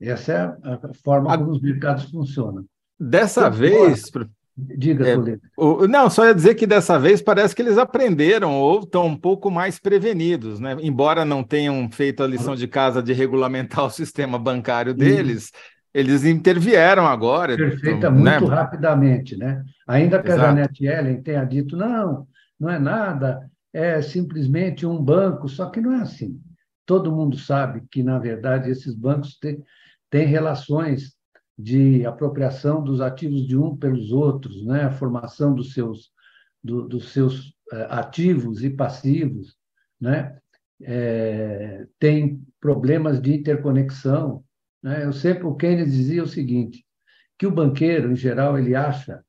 essa é a forma como os mercados funcionam. Dessa então, vez. Diga, é, o, Não, só ia dizer que dessa vez parece que eles aprenderam ou estão um pouco mais prevenidos, né? Embora não tenham feito a lição de casa de regulamentar o sistema bancário deles, eles intervieram agora. Perfeita, né? muito rapidamente, né? Ainda que Exato. a Janet Yellen tenha dito, não, não é nada, é simplesmente um banco, só que não é assim. Todo mundo sabe que, na verdade, esses bancos têm, têm relações de apropriação dos ativos de um pelos outros, né? a formação dos seus, do, dos seus uh, ativos e passivos, né? É, tem problemas de interconexão. Né? Eu sempre, o Keynes dizia o seguinte, que o banqueiro, em geral, ele acha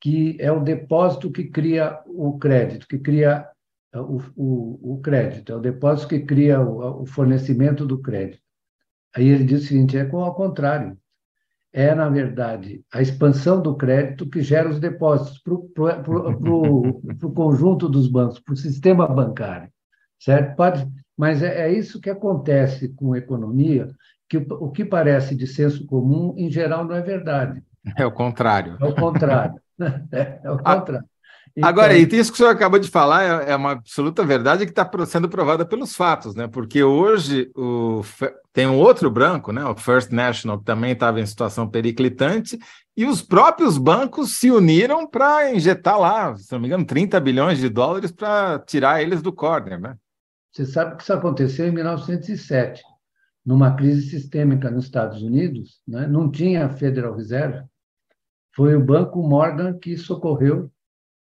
que é o depósito que cria o crédito, que cria eh, o, o, o crédito, é o depósito que cria o, o fornecimento do crédito. Aí ele diz o seguinte, é ao contrário é, na verdade, a expansão do crédito que gera os depósitos para o conjunto dos bancos, para o sistema bancário, certo? Pode, mas é, é, isso que acontece com a economia, que o, o que parece de senso comum, em geral, não é verdade. É o contrário. É o contrário. é, é o contrário. Então... Agora, e isso que o senhor acabou de falar é, é uma absoluta verdade que está sendo provada pelos fatos, né? Porque hoje o, tem um outro branco, né? O First National, que também estava em situação periclitante, e os próprios bancos se uniram para injetar lá, se não me engano, 30 bilhões de dólares para tirar eles do corner, né? Você sabe que isso aconteceu em 1907, numa crise sistêmica nos Estados Unidos, né? não tinha Federal Reserve, foi o Banco Morgan que socorreu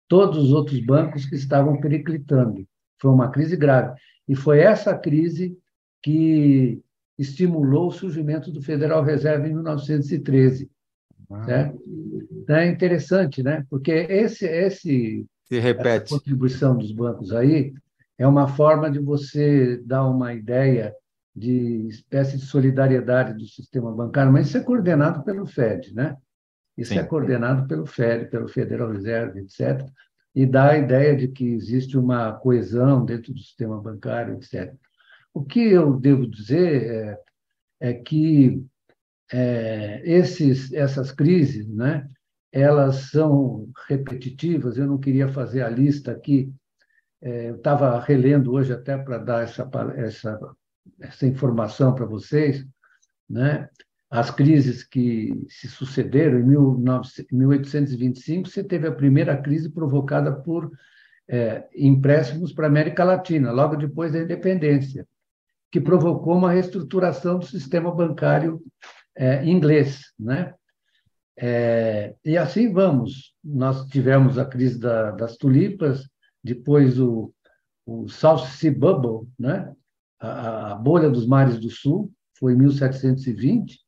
todos os outros bancos que estavam periclitando. Foi uma crise grave. E foi essa crise que estimulou o surgimento do Federal Reserve em 1913. Ah. Certo? Então, é interessante, né? Porque esse, esse, Se repete. essa contribuição dos bancos aí é uma forma de você dar uma ideia de espécie de solidariedade do sistema bancário, mas isso é coordenado pelo FED, né? Isso Sim. é coordenado pelo FED, pelo Federal Reserve, etc., e dá a ideia de que existe uma coesão dentro do sistema bancário, etc. O que eu devo dizer é, é que é, esses, essas crises, né, elas são repetitivas. Eu não queria fazer a lista aqui. É, eu estava relendo hoje até para dar essa, essa, essa informação para vocês, né? As crises que se sucederam, em 1825, você teve a primeira crise provocada por é, empréstimos para a América Latina, logo depois da independência, que provocou uma reestruturação do sistema bancário é, inglês. Né? É, e assim vamos. Nós tivemos a crise da, das tulipas, depois o, o South Sea Bubble, né? a, a bolha dos mares do sul, foi em 1720,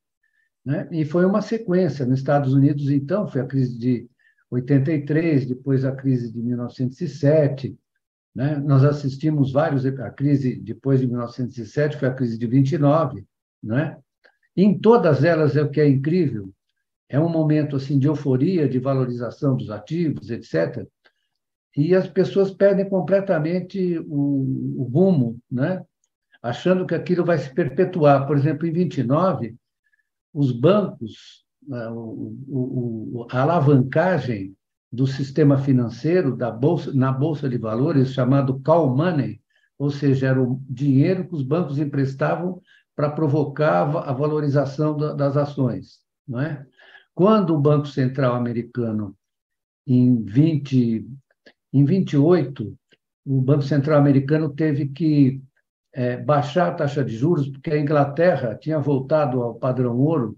né? E foi uma sequência. Nos Estados Unidos, então, foi a crise de 83, depois a crise de 1907. Né? Nós assistimos vários. A crise depois de 1907 foi a crise de 29. Né? Em todas elas, é o que é incrível, é um momento assim de euforia, de valorização dos ativos, etc. E as pessoas perdem completamente o, o rumo, né? achando que aquilo vai se perpetuar. Por exemplo, em 29, os bancos, né, a alavancagem do sistema financeiro da bolsa, na Bolsa de Valores, chamado call money, ou seja, era o dinheiro que os bancos emprestavam para provocar a valorização das ações. Não é? Quando o Banco Central americano, em, 20, em 28, o Banco Central americano teve que é, baixar a taxa de juros, porque a Inglaterra tinha voltado ao padrão ouro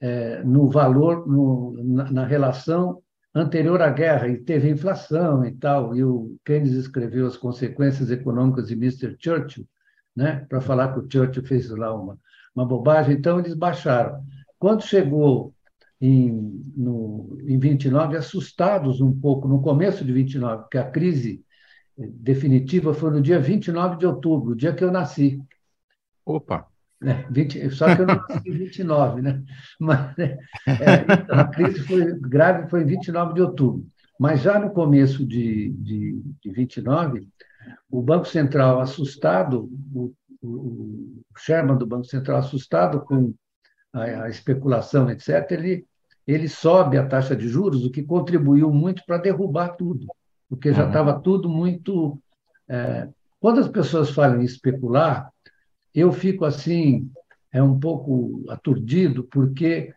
é, no valor, no, na, na, relação anterior à guerra, e teve inflação e tal, e o Keynes escreveu as consequências econômicas de Mr. Churchill, né, para falar que o Churchill fez lá uma, uma bobagem, então eles baixaram. Quando chegou em, no, em 29, assustados um pouco, no começo de 29, porque a crise definitiva foi no dia 29 de outubro, o dia que eu nasci. Opa! É, 20, só que eu não nasci em 29, né? Mas, é, então, a crise foi grave foi em 29 de outubro. Mas já no começo de, de, de 29, o Banco Central assustado, o, o, o Sherman do Banco Central assustado com a, a especulação, etc., ele, ele sobe a taxa de juros, o que contribuiu muito para derrubar tudo porque já estava uhum. tudo muito. É... Quando as pessoas falam em especular, eu fico assim, é um pouco aturdido, porque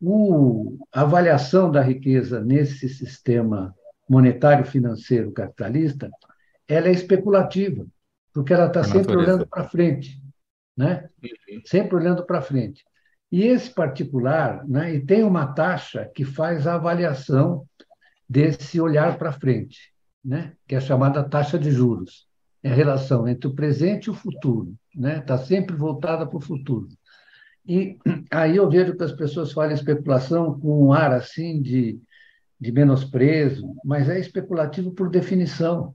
o, a avaliação da riqueza nesse sistema monetário financeiro capitalista, ela é especulativa, porque ela está sempre olhando para frente, né? Uhum. Sempre olhando para frente. E esse particular, né, e tem uma taxa que faz a avaliação desse olhar para frente, né? que é a chamada taxa de juros. É a relação entre o presente e o futuro. Está né? Tá sempre voltada para o futuro. E aí eu vejo que as pessoas falam especulação com um ar assim de, de menosprezo, mas é especulativo por definição.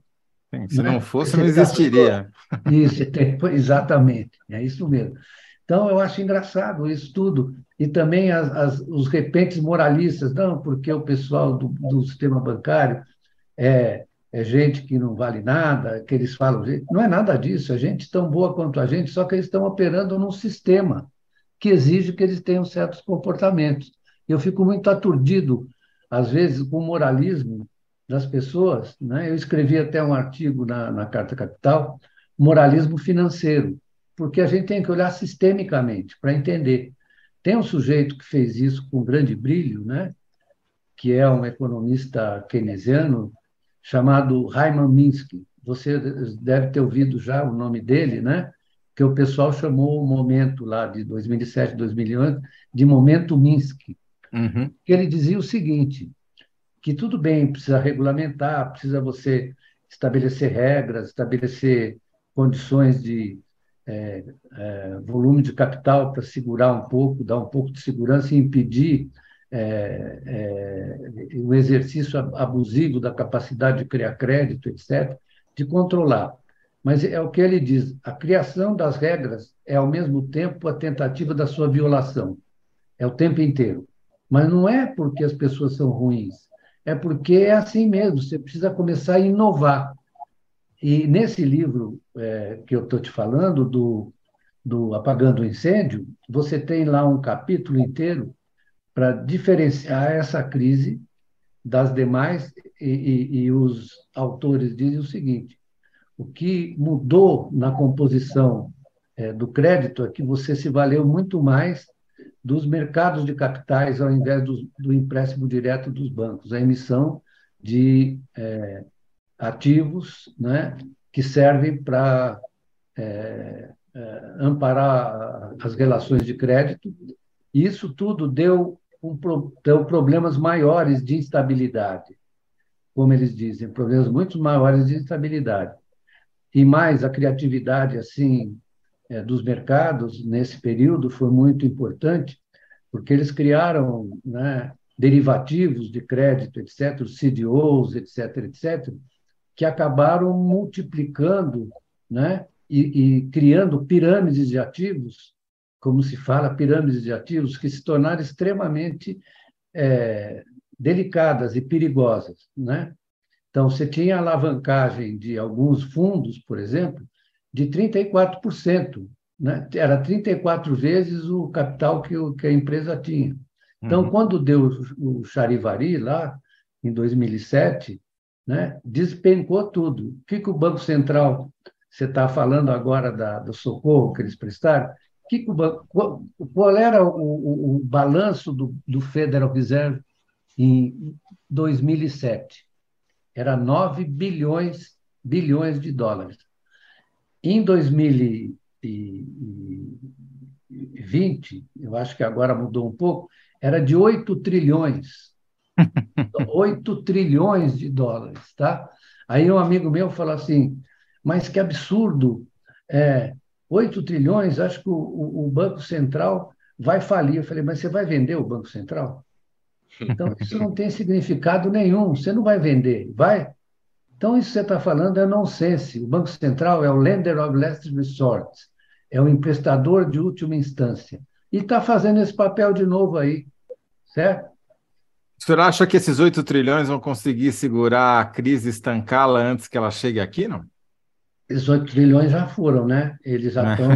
Sim, se né? não fosse, não existiria. Isso, exatamente, é isso mesmo. Então, eu acho engraçado isso tudo. E também as, as, os repentes moralistas, não, porque o pessoal do, do sistema bancário é, é gente que não vale nada, que eles falam. Não é nada disso, é gente tão boa quanto a gente, só que eles estão operando num sistema que exige que eles tenham certos comportamentos. Eu fico muito aturdido, às vezes, com o moralismo das pessoas. Né? Eu escrevi até um artigo na, na Carta Capital, moralismo financeiro, porque a gente tem que olhar sistemicamente para entender. Tem um sujeito que fez isso com grande brilho, né? que é um economista keynesiano chamado Hyman Minsky. Você deve ter ouvido já o nome dele, né? que o pessoal chamou o momento lá de 2007, 2008 de momento Minsky. Uhum. Ele dizia o seguinte, que tudo bem, precisa regulamentar, precisa você estabelecer regras, estabelecer condições de é, é, volume de capital para segurar um pouco, dar um pouco de segurança e impedir é, é, o exercício abusivo da capacidade de criar crédito, etc., de controlar. Mas é o que ele diz: a criação das regras é, ao mesmo tempo, a tentativa da sua violação. É o tempo inteiro. Mas não é porque as pessoas são ruins, é porque é assim mesmo, você precisa começar a inovar. E nesse livro é, que eu estou te falando, do, do Apagando o Incêndio, você tem lá um capítulo inteiro para diferenciar essa crise das demais, e, e, e, os autores dizem o seguinte: o que mudou na composição é, do crédito é que você se valeu muito mais dos mercados de capitais ao invés do, do empréstimo direto dos bancos, a emissão de é, ativos né, que servem para é, é, amparar as relações de crédito. Isso tudo deu, um, deu problemas maiores de instabilidade, como eles dizem, problemas muito maiores de instabilidade. E mais, a criatividade assim é, dos mercados nesse período foi muito importante, porque eles criaram né, derivativos de crédito, etc., os CDOs, etc., etc., que acabaram multiplicando né, e, e criando pirâmides de ativos, como se fala, pirâmides de ativos, que se tornaram extremamente é, delicadas e perigosas. Né? Então, você tinha alavancagem de alguns fundos, por exemplo, de 34%. Né? Era 34 vezes o capital que, o, que a empresa tinha. Então, uhum. quando deu o Charivari, lá, em 2007, né? despencou tudo. O que, que o Banco Central, você está falando agora da, do socorro que eles prestaram, que que o banco, qual, qual, era o, o, o balanço do, do Federal Reserve em 2007? Era 9 bilhões, bilhões de dólares. Em 2020, eu acho que agora mudou um pouco, era de 8 trilhões 8 trilhões de dólares, tá? Aí um amigo meu falou assim, mas que absurdo, é, 8 trilhões, acho que o, o Banco Central vai falir. Eu falei, mas você vai vender o Banco Central? Então, isso não tem significado nenhum, você não vai vender, vai? Então, isso que você está falando é nonsense. O Banco Central é o lender of last resort, é o emprestador de última instância. E está fazendo esse papel de novo aí, certo? O senhor acha que esses 8 trilhões vão conseguir segurar a crise, estancá-la antes que ela chegue aqui, não? Esses 8 trilhões já foram, né? Eles já estão,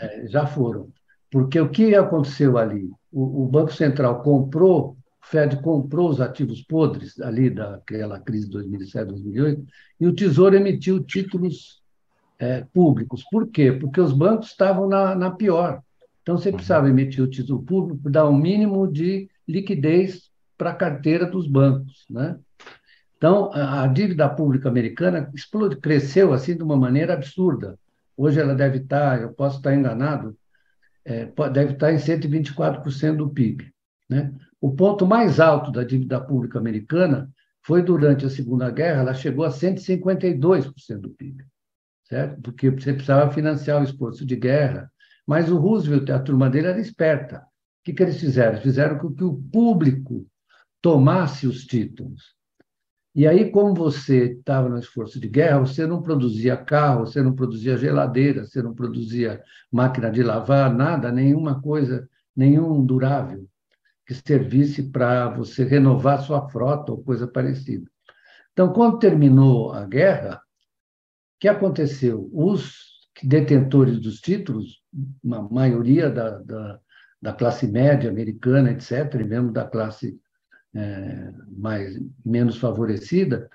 é, já foram. Porque o que aconteceu ali? O, o, Banco Central comprou, o Fed comprou os ativos podres ali daquela crise de 2007, 2008, e o Tesouro emitiu títulos é, públicos. Por quê? Porque os bancos estavam na, na pior. Então, você precisava uhum. emitir o título público para dar um mínimo de liquidez para a carteira dos bancos. Né? Então, a, dívida pública americana explode, cresceu assim de uma maneira absurda. Hoje ela deve estar, eu posso estar enganado, é, deve estar em 124% do PIB. Né? O ponto mais alto da dívida pública americana foi durante a Segunda Guerra, ela chegou a 152% do PIB, certo? Porque você precisava financiar o esforço de guerra. Mas o Roosevelt a turma dele era esperta. O que, que eles fizeram? Fizeram com que o público tomasse os títulos. E aí, como você estava no esforço de guerra, você não produzia carro, você não produzia geladeira, você não produzia máquina de lavar, nada, nenhuma coisa, nenhum durável que servisse para você renovar sua frota ou coisa parecida. Então, quando terminou a guerra, o que aconteceu? Os detentores dos títulos, uma maioria da, da, da classe média americana, etc., e mesmo da classe é, mais menos favorecida,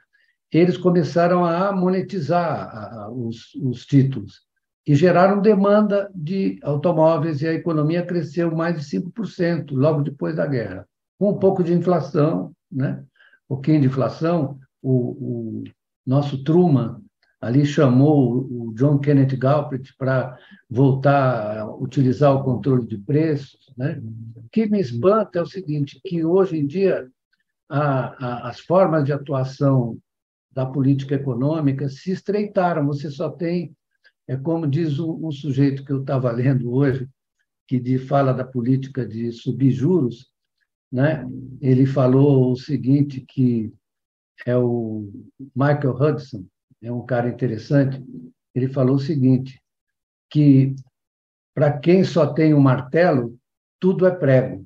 eles começaram a monetizar a, a, os, os títulos e geraram demanda de automóveis e a economia cresceu mais de 5% logo depois da guerra, com um pouco de inflação, né? um pouquinho de inflação. O, o nosso Truman ali chamou o John Kenneth Galbraith para voltar a utilizar o controle de preços. Né? O que me espanta é o seguinte, que hoje em dia a, a, as formas de atuação da política econômica se estreitaram, você só tem é como diz um, um sujeito que eu estava lendo hoje, que de, fala da política de subir juros, né? ele falou o seguinte, que é o Michael Hudson, é um cara interessante, ele falou o seguinte, que para quem só tem um martelo, tudo é prego.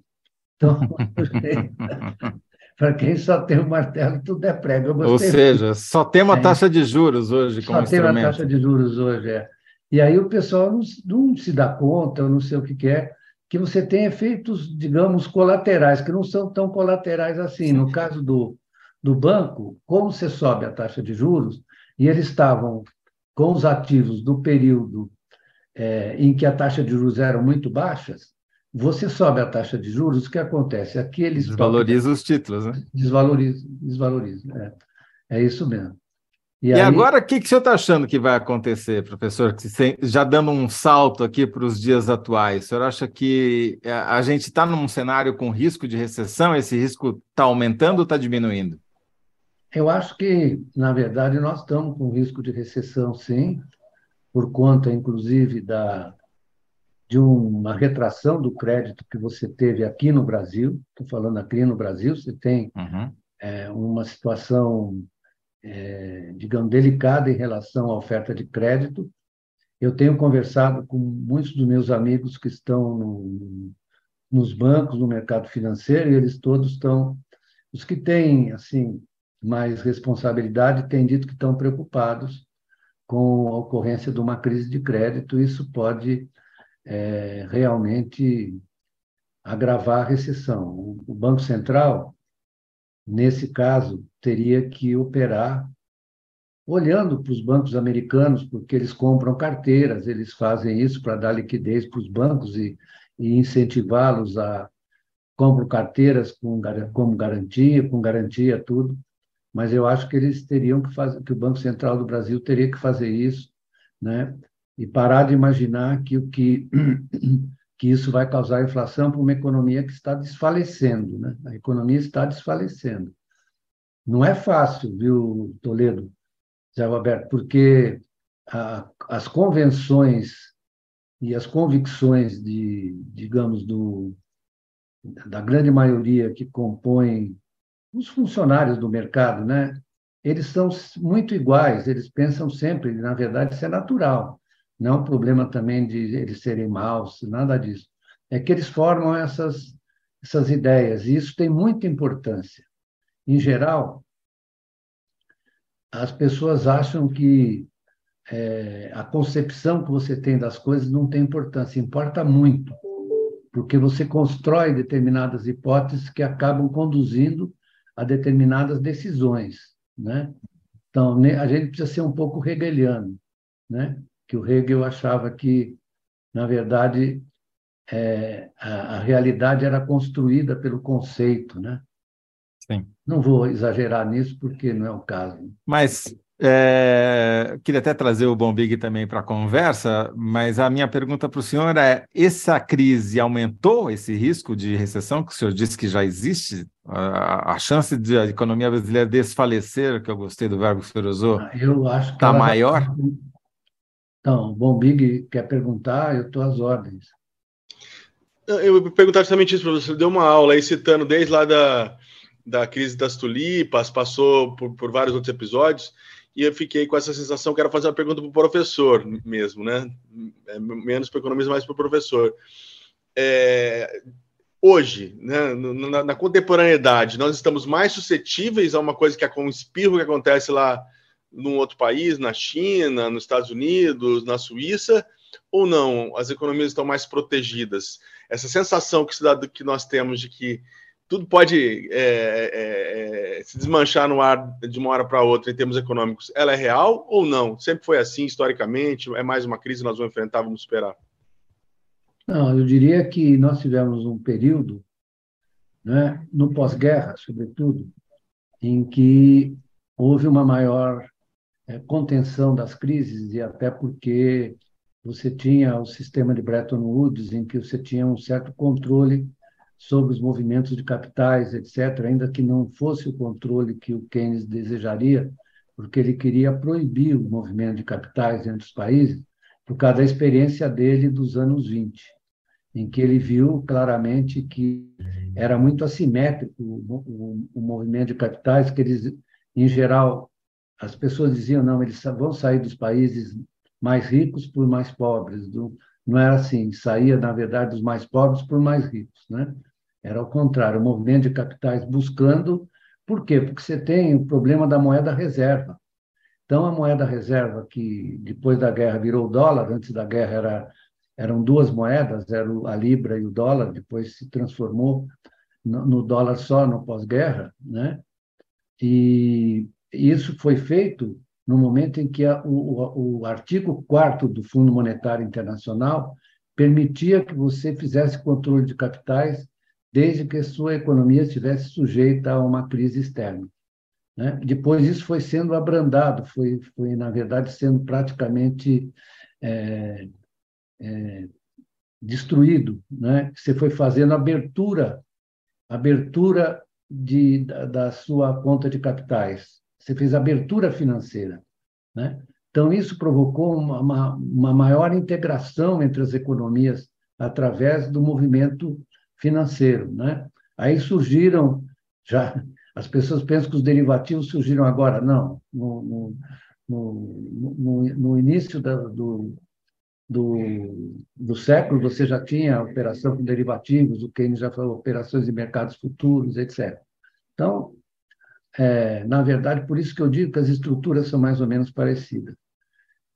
Então, para quem só tem um martelo, tudo é prego. Ou seja, só tem uma é. taxa de juros hoje como só instrumento. Só tem uma taxa de juros hoje, é. E aí o pessoal não, não se dá conta, eu não sei o que, que é, que você tem efeitos, digamos, colaterais, que não são tão colaterais assim. No caso do, do banco, como você sobe a taxa de juros, e eles estavam com os ativos do período é, em que a taxa de juros eram muito baixas, você sobe a taxa de juros, o que acontece? Aqui eles desvaloriza os títulos, né? Desvaloriza, desvaloriza. É, é isso mesmo. E, e aí... agora, o que, que o senhor está achando que vai acontecer, professor? Já dando um salto aqui para os dias atuais, o senhor acha que é, a gente está num cenário com risco de recessão? Esse risco está aumentando ou está diminuindo? Eu acho que, na verdade, nós estamos com risco de recessão, sim, por conta, inclusive, da, de uma retração do crédito que você teve aqui no Brasil. Estou falando aqui no Brasil, você tem uhum. é, uma situação é, digamos, delicada em relação à oferta de crédito. Eu tenho conversado com muitos dos meus amigos que estão no, nos bancos, no mercado financeiro, e eles todos estão, os que têm assim mais responsabilidade, têm dito que estão preocupados com a ocorrência de uma crise de crédito. Isso pode é, realmente agravar a recessão. O Banco Central nesse caso, teria que operar olhando para os bancos americanos, porque eles compram carteiras, eles fazem isso para dar liquidez para os bancos e, e incentivá-los a compram carteiras com, como garantia, com garantia tudo. Mas eu acho que eles teriam que fazer, que o Banco Central do Brasil teria que fazer isso, né? E parar de imaginar que o que que isso vai causar inflação para uma economia que está desfalecendo. Né? A economia está desfalecendo. Não é fácil, viu, Toledo, Zé Roberto, porque a, as convenções e as convicções de, digamos, do, da grande maioria que compõem os funcionários do mercado, né? Eles são muito iguais, eles pensam sempre, na verdade, isso é natural. Não é um problema também de eles serem maus, nada disso. É que eles formam essas, essas ideias, e isso tem muita importância. Em geral, as pessoas acham que é, a concepção que você tem das coisas não tem importância, importa muito, porque você constrói determinadas hipóteses que acabam conduzindo a determinadas decisões, né? Então, a gente precisa ser um pouco hegeliano, né? que o Hegel achava que, na verdade, é, a, a, realidade era construída pelo conceito, né? Sim. Não vou exagerar nisso porque não é o caso. Mas é, queria até trazer o Bombig também para a conversa, mas a minha pergunta para o senhor é: essa crise aumentou esse risco de recessão que o senhor disse que já existe? A, a chance de a economia brasileira desfalecer, que eu gostei do verbo que o senhor usou, ah, eu acho está maior? Já então, o Bom Big quer perguntar, eu estou às ordens. Eu vou perguntar justamente isso para você. Você deu uma aula aí citando desde lá da, da crise das tulipas, passou por, por vários outros episódios, e eu fiquei com essa sensação, quero fazer uma pergunta para o professor mesmo, né? É, menos para o economista, mais para o professor. É, hoje, né, na, na, contemporaneidade, nós estamos mais suscetíveis a uma coisa que é um espirro que acontece lá num outro país, na China, nos Estados Unidos, na Suíça, ou não? As economias estão mais protegidas? Essa sensação que, que nós temos de que tudo pode é, é, é, se desmanchar no ar de uma hora para outra em termos econômicos, ela é real ou não? Sempre foi assim, historicamente? É mais uma crise que nós vamos enfrentar, vamos esperar? Não, eu diria que nós tivemos um período, né, no pós-guerra, sobretudo, em que houve uma maior é, contenção das crises, e até porque você tinha o sistema de Bretton Woods, em que você tinha um certo controle sobre os movimentos de capitais, etc., ainda que não fosse o controle que o Keynes desejaria, porque ele queria proibir o movimento de capitais entre os países, por causa da experiência dele dos anos 20, em que ele viu claramente que era muito assimétrico o, o, o movimento de capitais, que eles, em geral, as pessoas diziam, não, eles vão sair dos países mais ricos por mais pobres, do, não era assim, saía, na verdade, dos mais pobres por mais ricos. Né? Era o contrário, o movimento de capitais buscando. Por quê? Porque você tem o problema da moeda reserva. Então, a moeda reserva, que depois da guerra virou dólar, antes da guerra era, eram duas moedas, era a libra e o dólar, depois se transformou no, no dólar só no pós-guerra, né? E isso foi feito no momento em que a, o, o artigo 4 do Fundo Monetário Internacional permitia que você fizesse controle de capitais desde que sua economia estivesse sujeita a uma crise externa. Né? Depois isso foi sendo abrandado, foi, foi na verdade sendo praticamente é, é, destruído. Né? Você foi fazendo abertura, abertura de, da, da sua conta de capitais. Você fez abertura financeira. Né? Então, isso provocou uma, uma, uma maior integração entre as economias através do movimento financeiro. Né? Aí surgiram, já as pessoas pensam que os derivativos surgiram agora. Não, no, no, no, no início da, do, do, do século, você já tinha operação com derivativos, o Keynes já falou operações de mercados futuros, etc. Então, é, na verdade, por isso que eu digo que as estruturas são mais ou menos parecidas.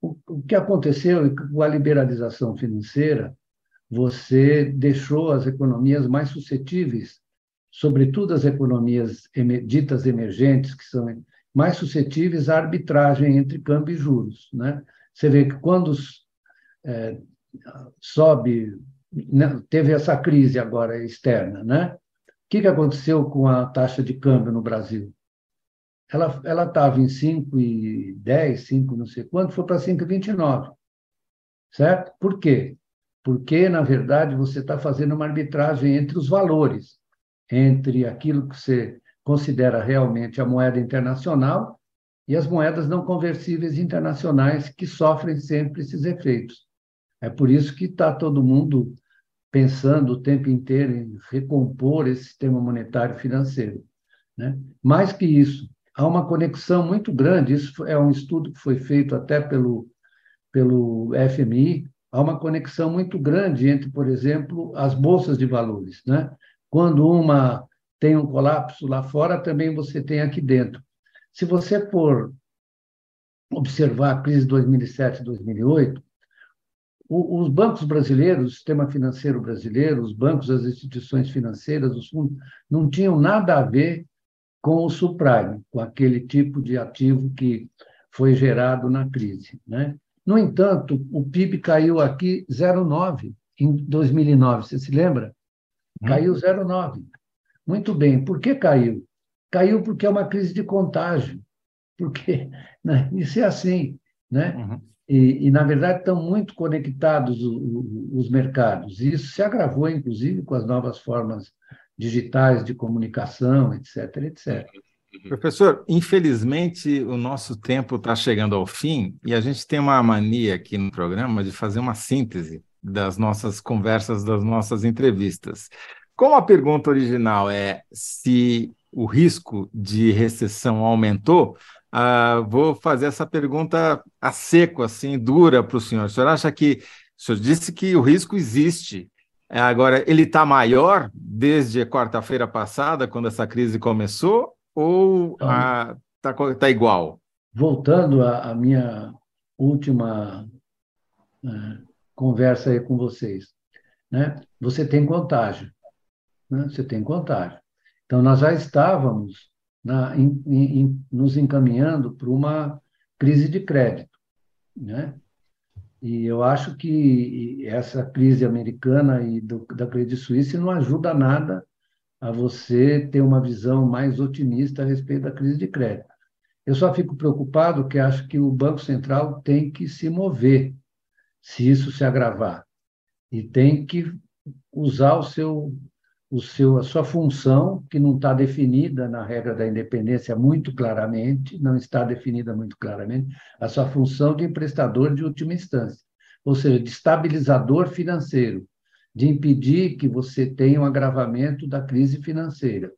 O, o que aconteceu é com a liberalização financeira, você deixou as economias mais suscetíveis, sobretudo as economias ditas emergentes, que são mais suscetíveis à arbitragem entre câmbio e juros. Né? Você vê que quando é, sobe, né, teve essa crise agora externa, né? O que, que aconteceu com a taxa de câmbio no Brasil? Ela ela estava em 5,10, 5 não sei quanto, foi para 5,29. Certo? Por quê? Porque, na verdade, você está fazendo uma arbitragem entre os valores, entre aquilo que você considera realmente a moeda internacional e as moedas não conversíveis internacionais que sofrem sempre esses efeitos. É por isso que está todo mundo pensando o tempo inteiro em recompor esse sistema monetário financeiro. Né? Mais que isso, há uma conexão muito grande, isso é um estudo que foi feito até pelo, pelo FMI, há uma conexão muito grande entre, por exemplo, as bolsas de valores. Né? Quando uma tem um colapso lá fora, também você tem aqui dentro. Se você for observar a crise de 2007 2008, os bancos brasileiros, o sistema financeiro brasileiro, os bancos, as instituições financeiras, os fundos, não tinham nada a ver com o subprime, com aquele tipo de ativo que foi gerado na crise. Né? No entanto, o PIB caiu aqui 0,9 em 2009, você se lembra? Uhum. Caiu 0,9. Muito bem. Por que caiu? Caiu porque é uma crise de contágio. Porque né? isso é assim. Né? Uhum. E, e, na verdade, estão muito conectados os, os mercados. E isso se agravou, inclusive, com as novas formas digitais de comunicação, etc., etc. Uhum. Professor, infelizmente o nosso tempo está chegando ao fim e a gente tem uma mania aqui no programa de fazer uma síntese das nossas conversas, das nossas entrevistas. Como a pergunta original é se o risco de recessão aumentou, uh, vou fazer essa pergunta a seco, assim, dura para o senhor. O senhor acha que o senhor disse que o risco existe, Agora, ele está maior desde quarta-feira passada, quando essa crise começou, ou está então, ah, tá igual? Voltando à, minha última uh, conversa aí com vocês, né? Você tem contágio, né? Você tem contágio. Então, nós já estávamos na, in, nos encaminhando para uma crise de crédito. Né? E eu acho que essa crise americana e do, da Credit Suisse não ajuda nada a você ter uma visão mais otimista a respeito da crise de crédito. Eu só fico preocupado que acho que o Banco Central tem que se mover se isso se agravar e tem que usar o seu, o seu, a sua função que não está definida na regra da independência muito claramente, não está definida muito claramente, a sua função de emprestador de última instância, ou seja, de estabilizador financeiro, de impedir que você tenha um agravamento da crise financeira.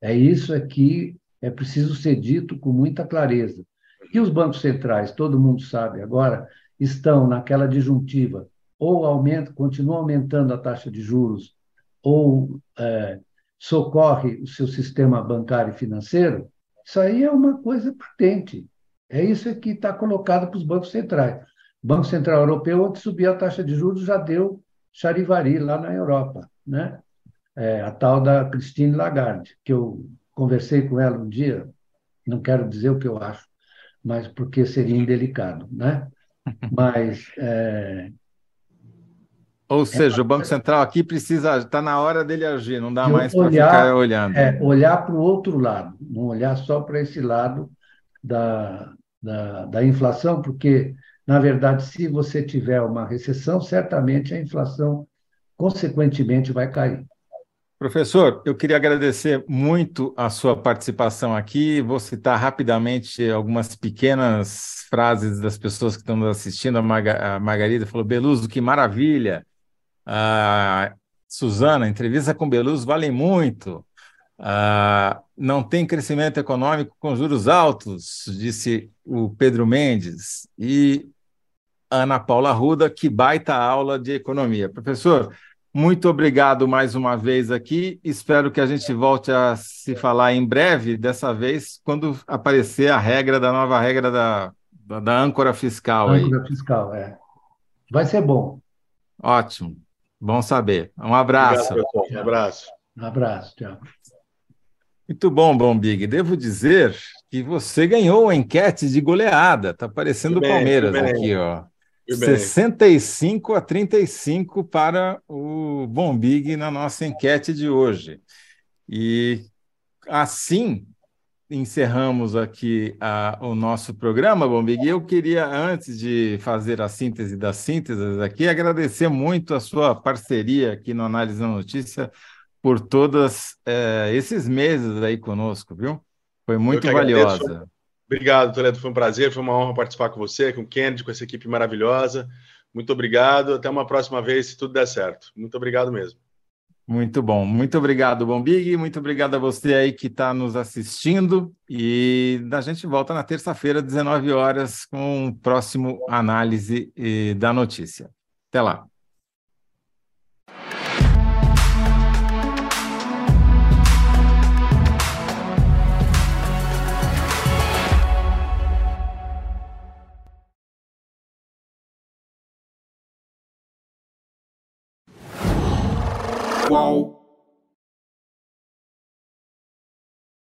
É isso aqui é preciso ser dito com muita clareza. E os bancos centrais, todo mundo sabe agora, estão naquela disjuntiva, ou aumenta, continua aumentando a taxa de juros, ou é, socorre o seu sistema bancário e financeiro, isso aí é uma coisa patente. É isso que está colocado para os bancos centrais. O Banco Central Europeu, onde subiu a taxa de juros, já deu charivari lá na Europa, né? É, a tal da Christine Lagarde, que eu conversei com ela um dia, não quero dizer o que eu acho, mas porque seria indelicado, né? Mas é, ou seja, é, o Banco Central aqui precisa, está na hora dele agir, não dá mais para ficar olhando. É, olhar para o outro lado, não olhar só para esse lado da, da, da, inflação, porque, na verdade, se você tiver uma recessão, certamente a inflação, consequentemente, vai cair. Professor, eu queria agradecer muito a sua participação aqui. Vou citar rapidamente algumas pequenas frases das pessoas que estão nos assistindo. A, a Margarida falou: Beluso, que maravilha! A Suzana, entrevista com Beluso vale muito. Não tem crescimento econômico com juros altos, disse o Pedro Mendes. E Ana Paula Ruda, que baita aula de economia. Professor, muito obrigado mais uma vez aqui. Espero que a gente volte a se falar em breve, dessa vez, quando aparecer a regra da nova regra da, da, da âncora fiscal. Âncora aí. fiscal, é. Vai ser bom. Ótimo. Bom saber. Um abraço. Obrigado, um abraço. Um abraço, tchau. Muito bom, Bom Big. Devo dizer que você ganhou a enquete de goleada. Está parecendo o Palmeiras aqui, ó. 65 a 35 para o Bombig na nossa enquete de hoje. E assim encerramos aqui a, o nosso programa, Bombig. Eu queria, antes de fazer a síntese das sínteses aqui, agradecer muito a sua parceria aqui no Análise da Notícia por todos é, esses meses aí conosco, viu? Foi muito valiosa. Agradeço. Obrigado, Toledo. Foi um prazer, foi uma honra participar com você, com o Kennedy, com essa equipe maravilhosa. Muito obrigado. Até uma próxima vez, se tudo der certo. Muito obrigado mesmo. Muito bom. Muito obrigado, Bombig. Muito obrigado a você aí que está nos assistindo. E a gente volta na terça-feira, 19 horas, com o próximo análise eh, da notícia. Até lá. Qual